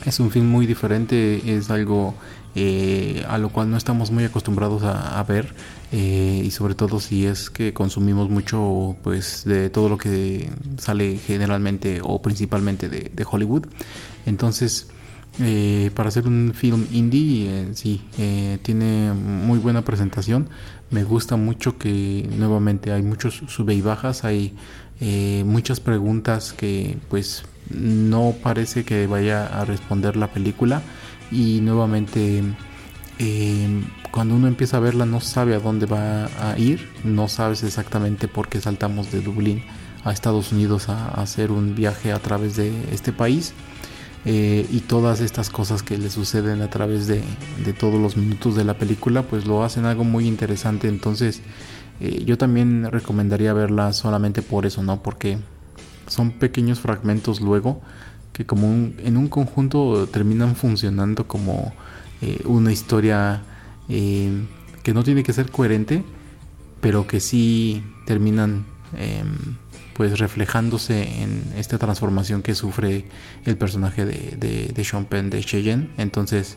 Es un film muy diferente, es algo eh, a lo cual no estamos muy acostumbrados a, ver eh, y sobre todo si es que consumimos mucho pues de todo lo que sale generalmente o principalmente de, Hollywood. Entonces, eh, para hacer un film indie, sí, tiene muy buena presentación. Me gusta mucho que nuevamente hay muchos sube y bajas, hay muchas preguntas que pues no parece que vaya a responder la película y nuevamente eh, cuando uno empieza a verla no sabe a dónde va a ir, no sabes exactamente por qué saltamos de Dublín a Estados Unidos a, hacer un viaje a través de este país eh, y todas estas cosas que le suceden a través de, de todos los minutos de la película pues lo hacen algo muy interesante. Entonces eh, yo también recomendaría verla solamente por eso no porque son pequeños fragmentos luego que como un- en un conjunto terminan funcionando como eh, una historia eh, que no tiene que ser coherente pero que sí terminan em, pues reflejándose en esta transformación que sufre el personaje de, de, de Sean Penn de Cheyenne. Entonces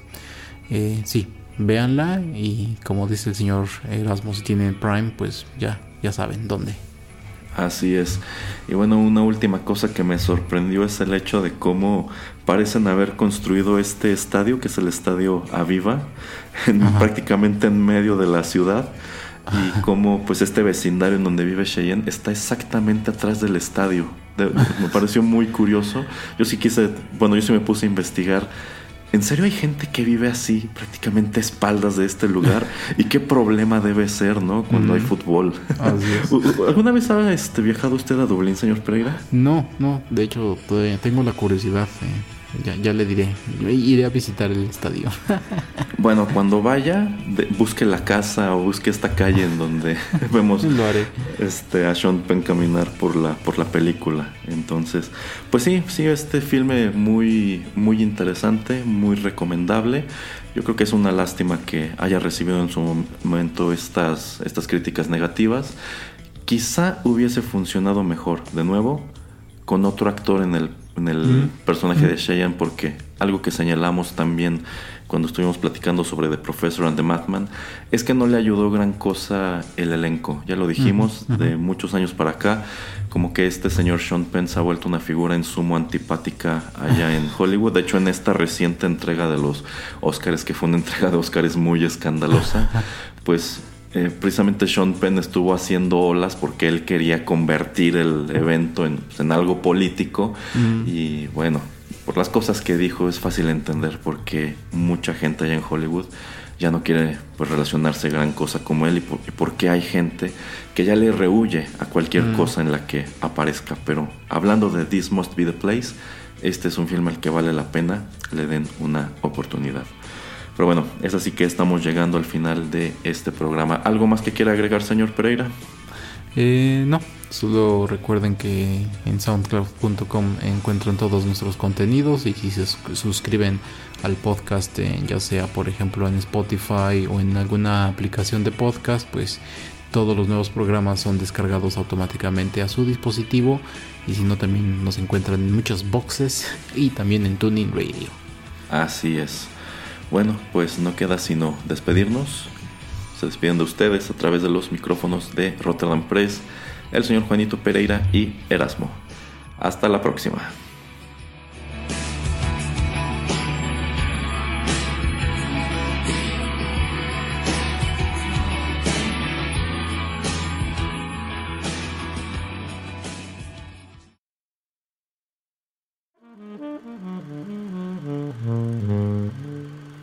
eh, sí véanla y como dice el señor Erasmus si tienen Prime pues ya ya saben dónde Así es. Y bueno, una última cosa que me sorprendió es el hecho de cómo parecen haber construido este estadio, que es el estadio Aviva, en- prácticamente en medio de la ciudad. Y cómo pues este vecindario en donde vive Cheyenne está exactamente atrás del estadio. De- me pareció muy curioso. Yo sí quise, bueno, yo sí me puse a investigar. ¿En serio hay gente que vive así, prácticamente a espaldas de este lugar? ¿Y qué problema debe ser, no? Cuando hay fútbol. Así ¿Alguna vez ha este, viajado usted a Dublín, señor Pereira? No, no, de hecho todavía tengo la curiosidad. eh, ya, ya le diré. Yo iré a visitar el estadio. Bueno, cuando vaya, de- busque la casa o busque esta calle en donde vemos Lo haré. este, a Sean Penn caminar por la, por la película. Entonces, pues sí, sí, este filme muy, muy interesante, muy recomendable. Yo creo que es una lástima que haya recibido en su momento estas, estas críticas negativas. Quizá hubiese funcionado mejor, de nuevo, con otro actor en el, en el Mm. personaje de Cheyenne, porque algo que señalamos también cuando estuvimos platicando sobre The Professor and the Madman es que no le ayudó gran cosa el elenco. Ya lo dijimos, de muchos años para acá, como que este señor Sean Penn se ha vuelto una figura en sumo antipática allá en Hollywood. De hecho, en esta reciente entrega de los Oscars, que fue una entrega de Oscars muy escandalosa, pues eh, precisamente Sean Penn estuvo haciendo olas porque él quería convertir el evento en, en algo político Mm. y bueno, por las cosas que dijo es fácil entender porque mucha gente allá en Hollywood ya no quiere pues, relacionarse gran cosa como él y, por, y porque hay gente que ya le rehuye a cualquier Mm. cosa en la que aparezca. Pero hablando de This Must Be the Place, este es un filme al que vale la pena le den una oportunidad. Pero bueno, es así que estamos llegando al final de este programa. ¿Algo más que quiera agregar, señor Pereira? Eh, no, solo recuerden que en soundcloud.com encuentran todos nuestros contenidos y si se sus- suscriben al podcast, en- ya sea por ejemplo en Spotify o en alguna aplicación de podcast, pues todos los nuevos programas son descargados automáticamente a su dispositivo y si no también nos encuentran en muchos boxes y también en Tuning Radio. Así es. Bueno, pues no queda sino despedirnos. Se despiden de ustedes a través de los micrófonos de Rotterdam Press, el señor Juanito Pereira y Erasmo. Hasta la próxima.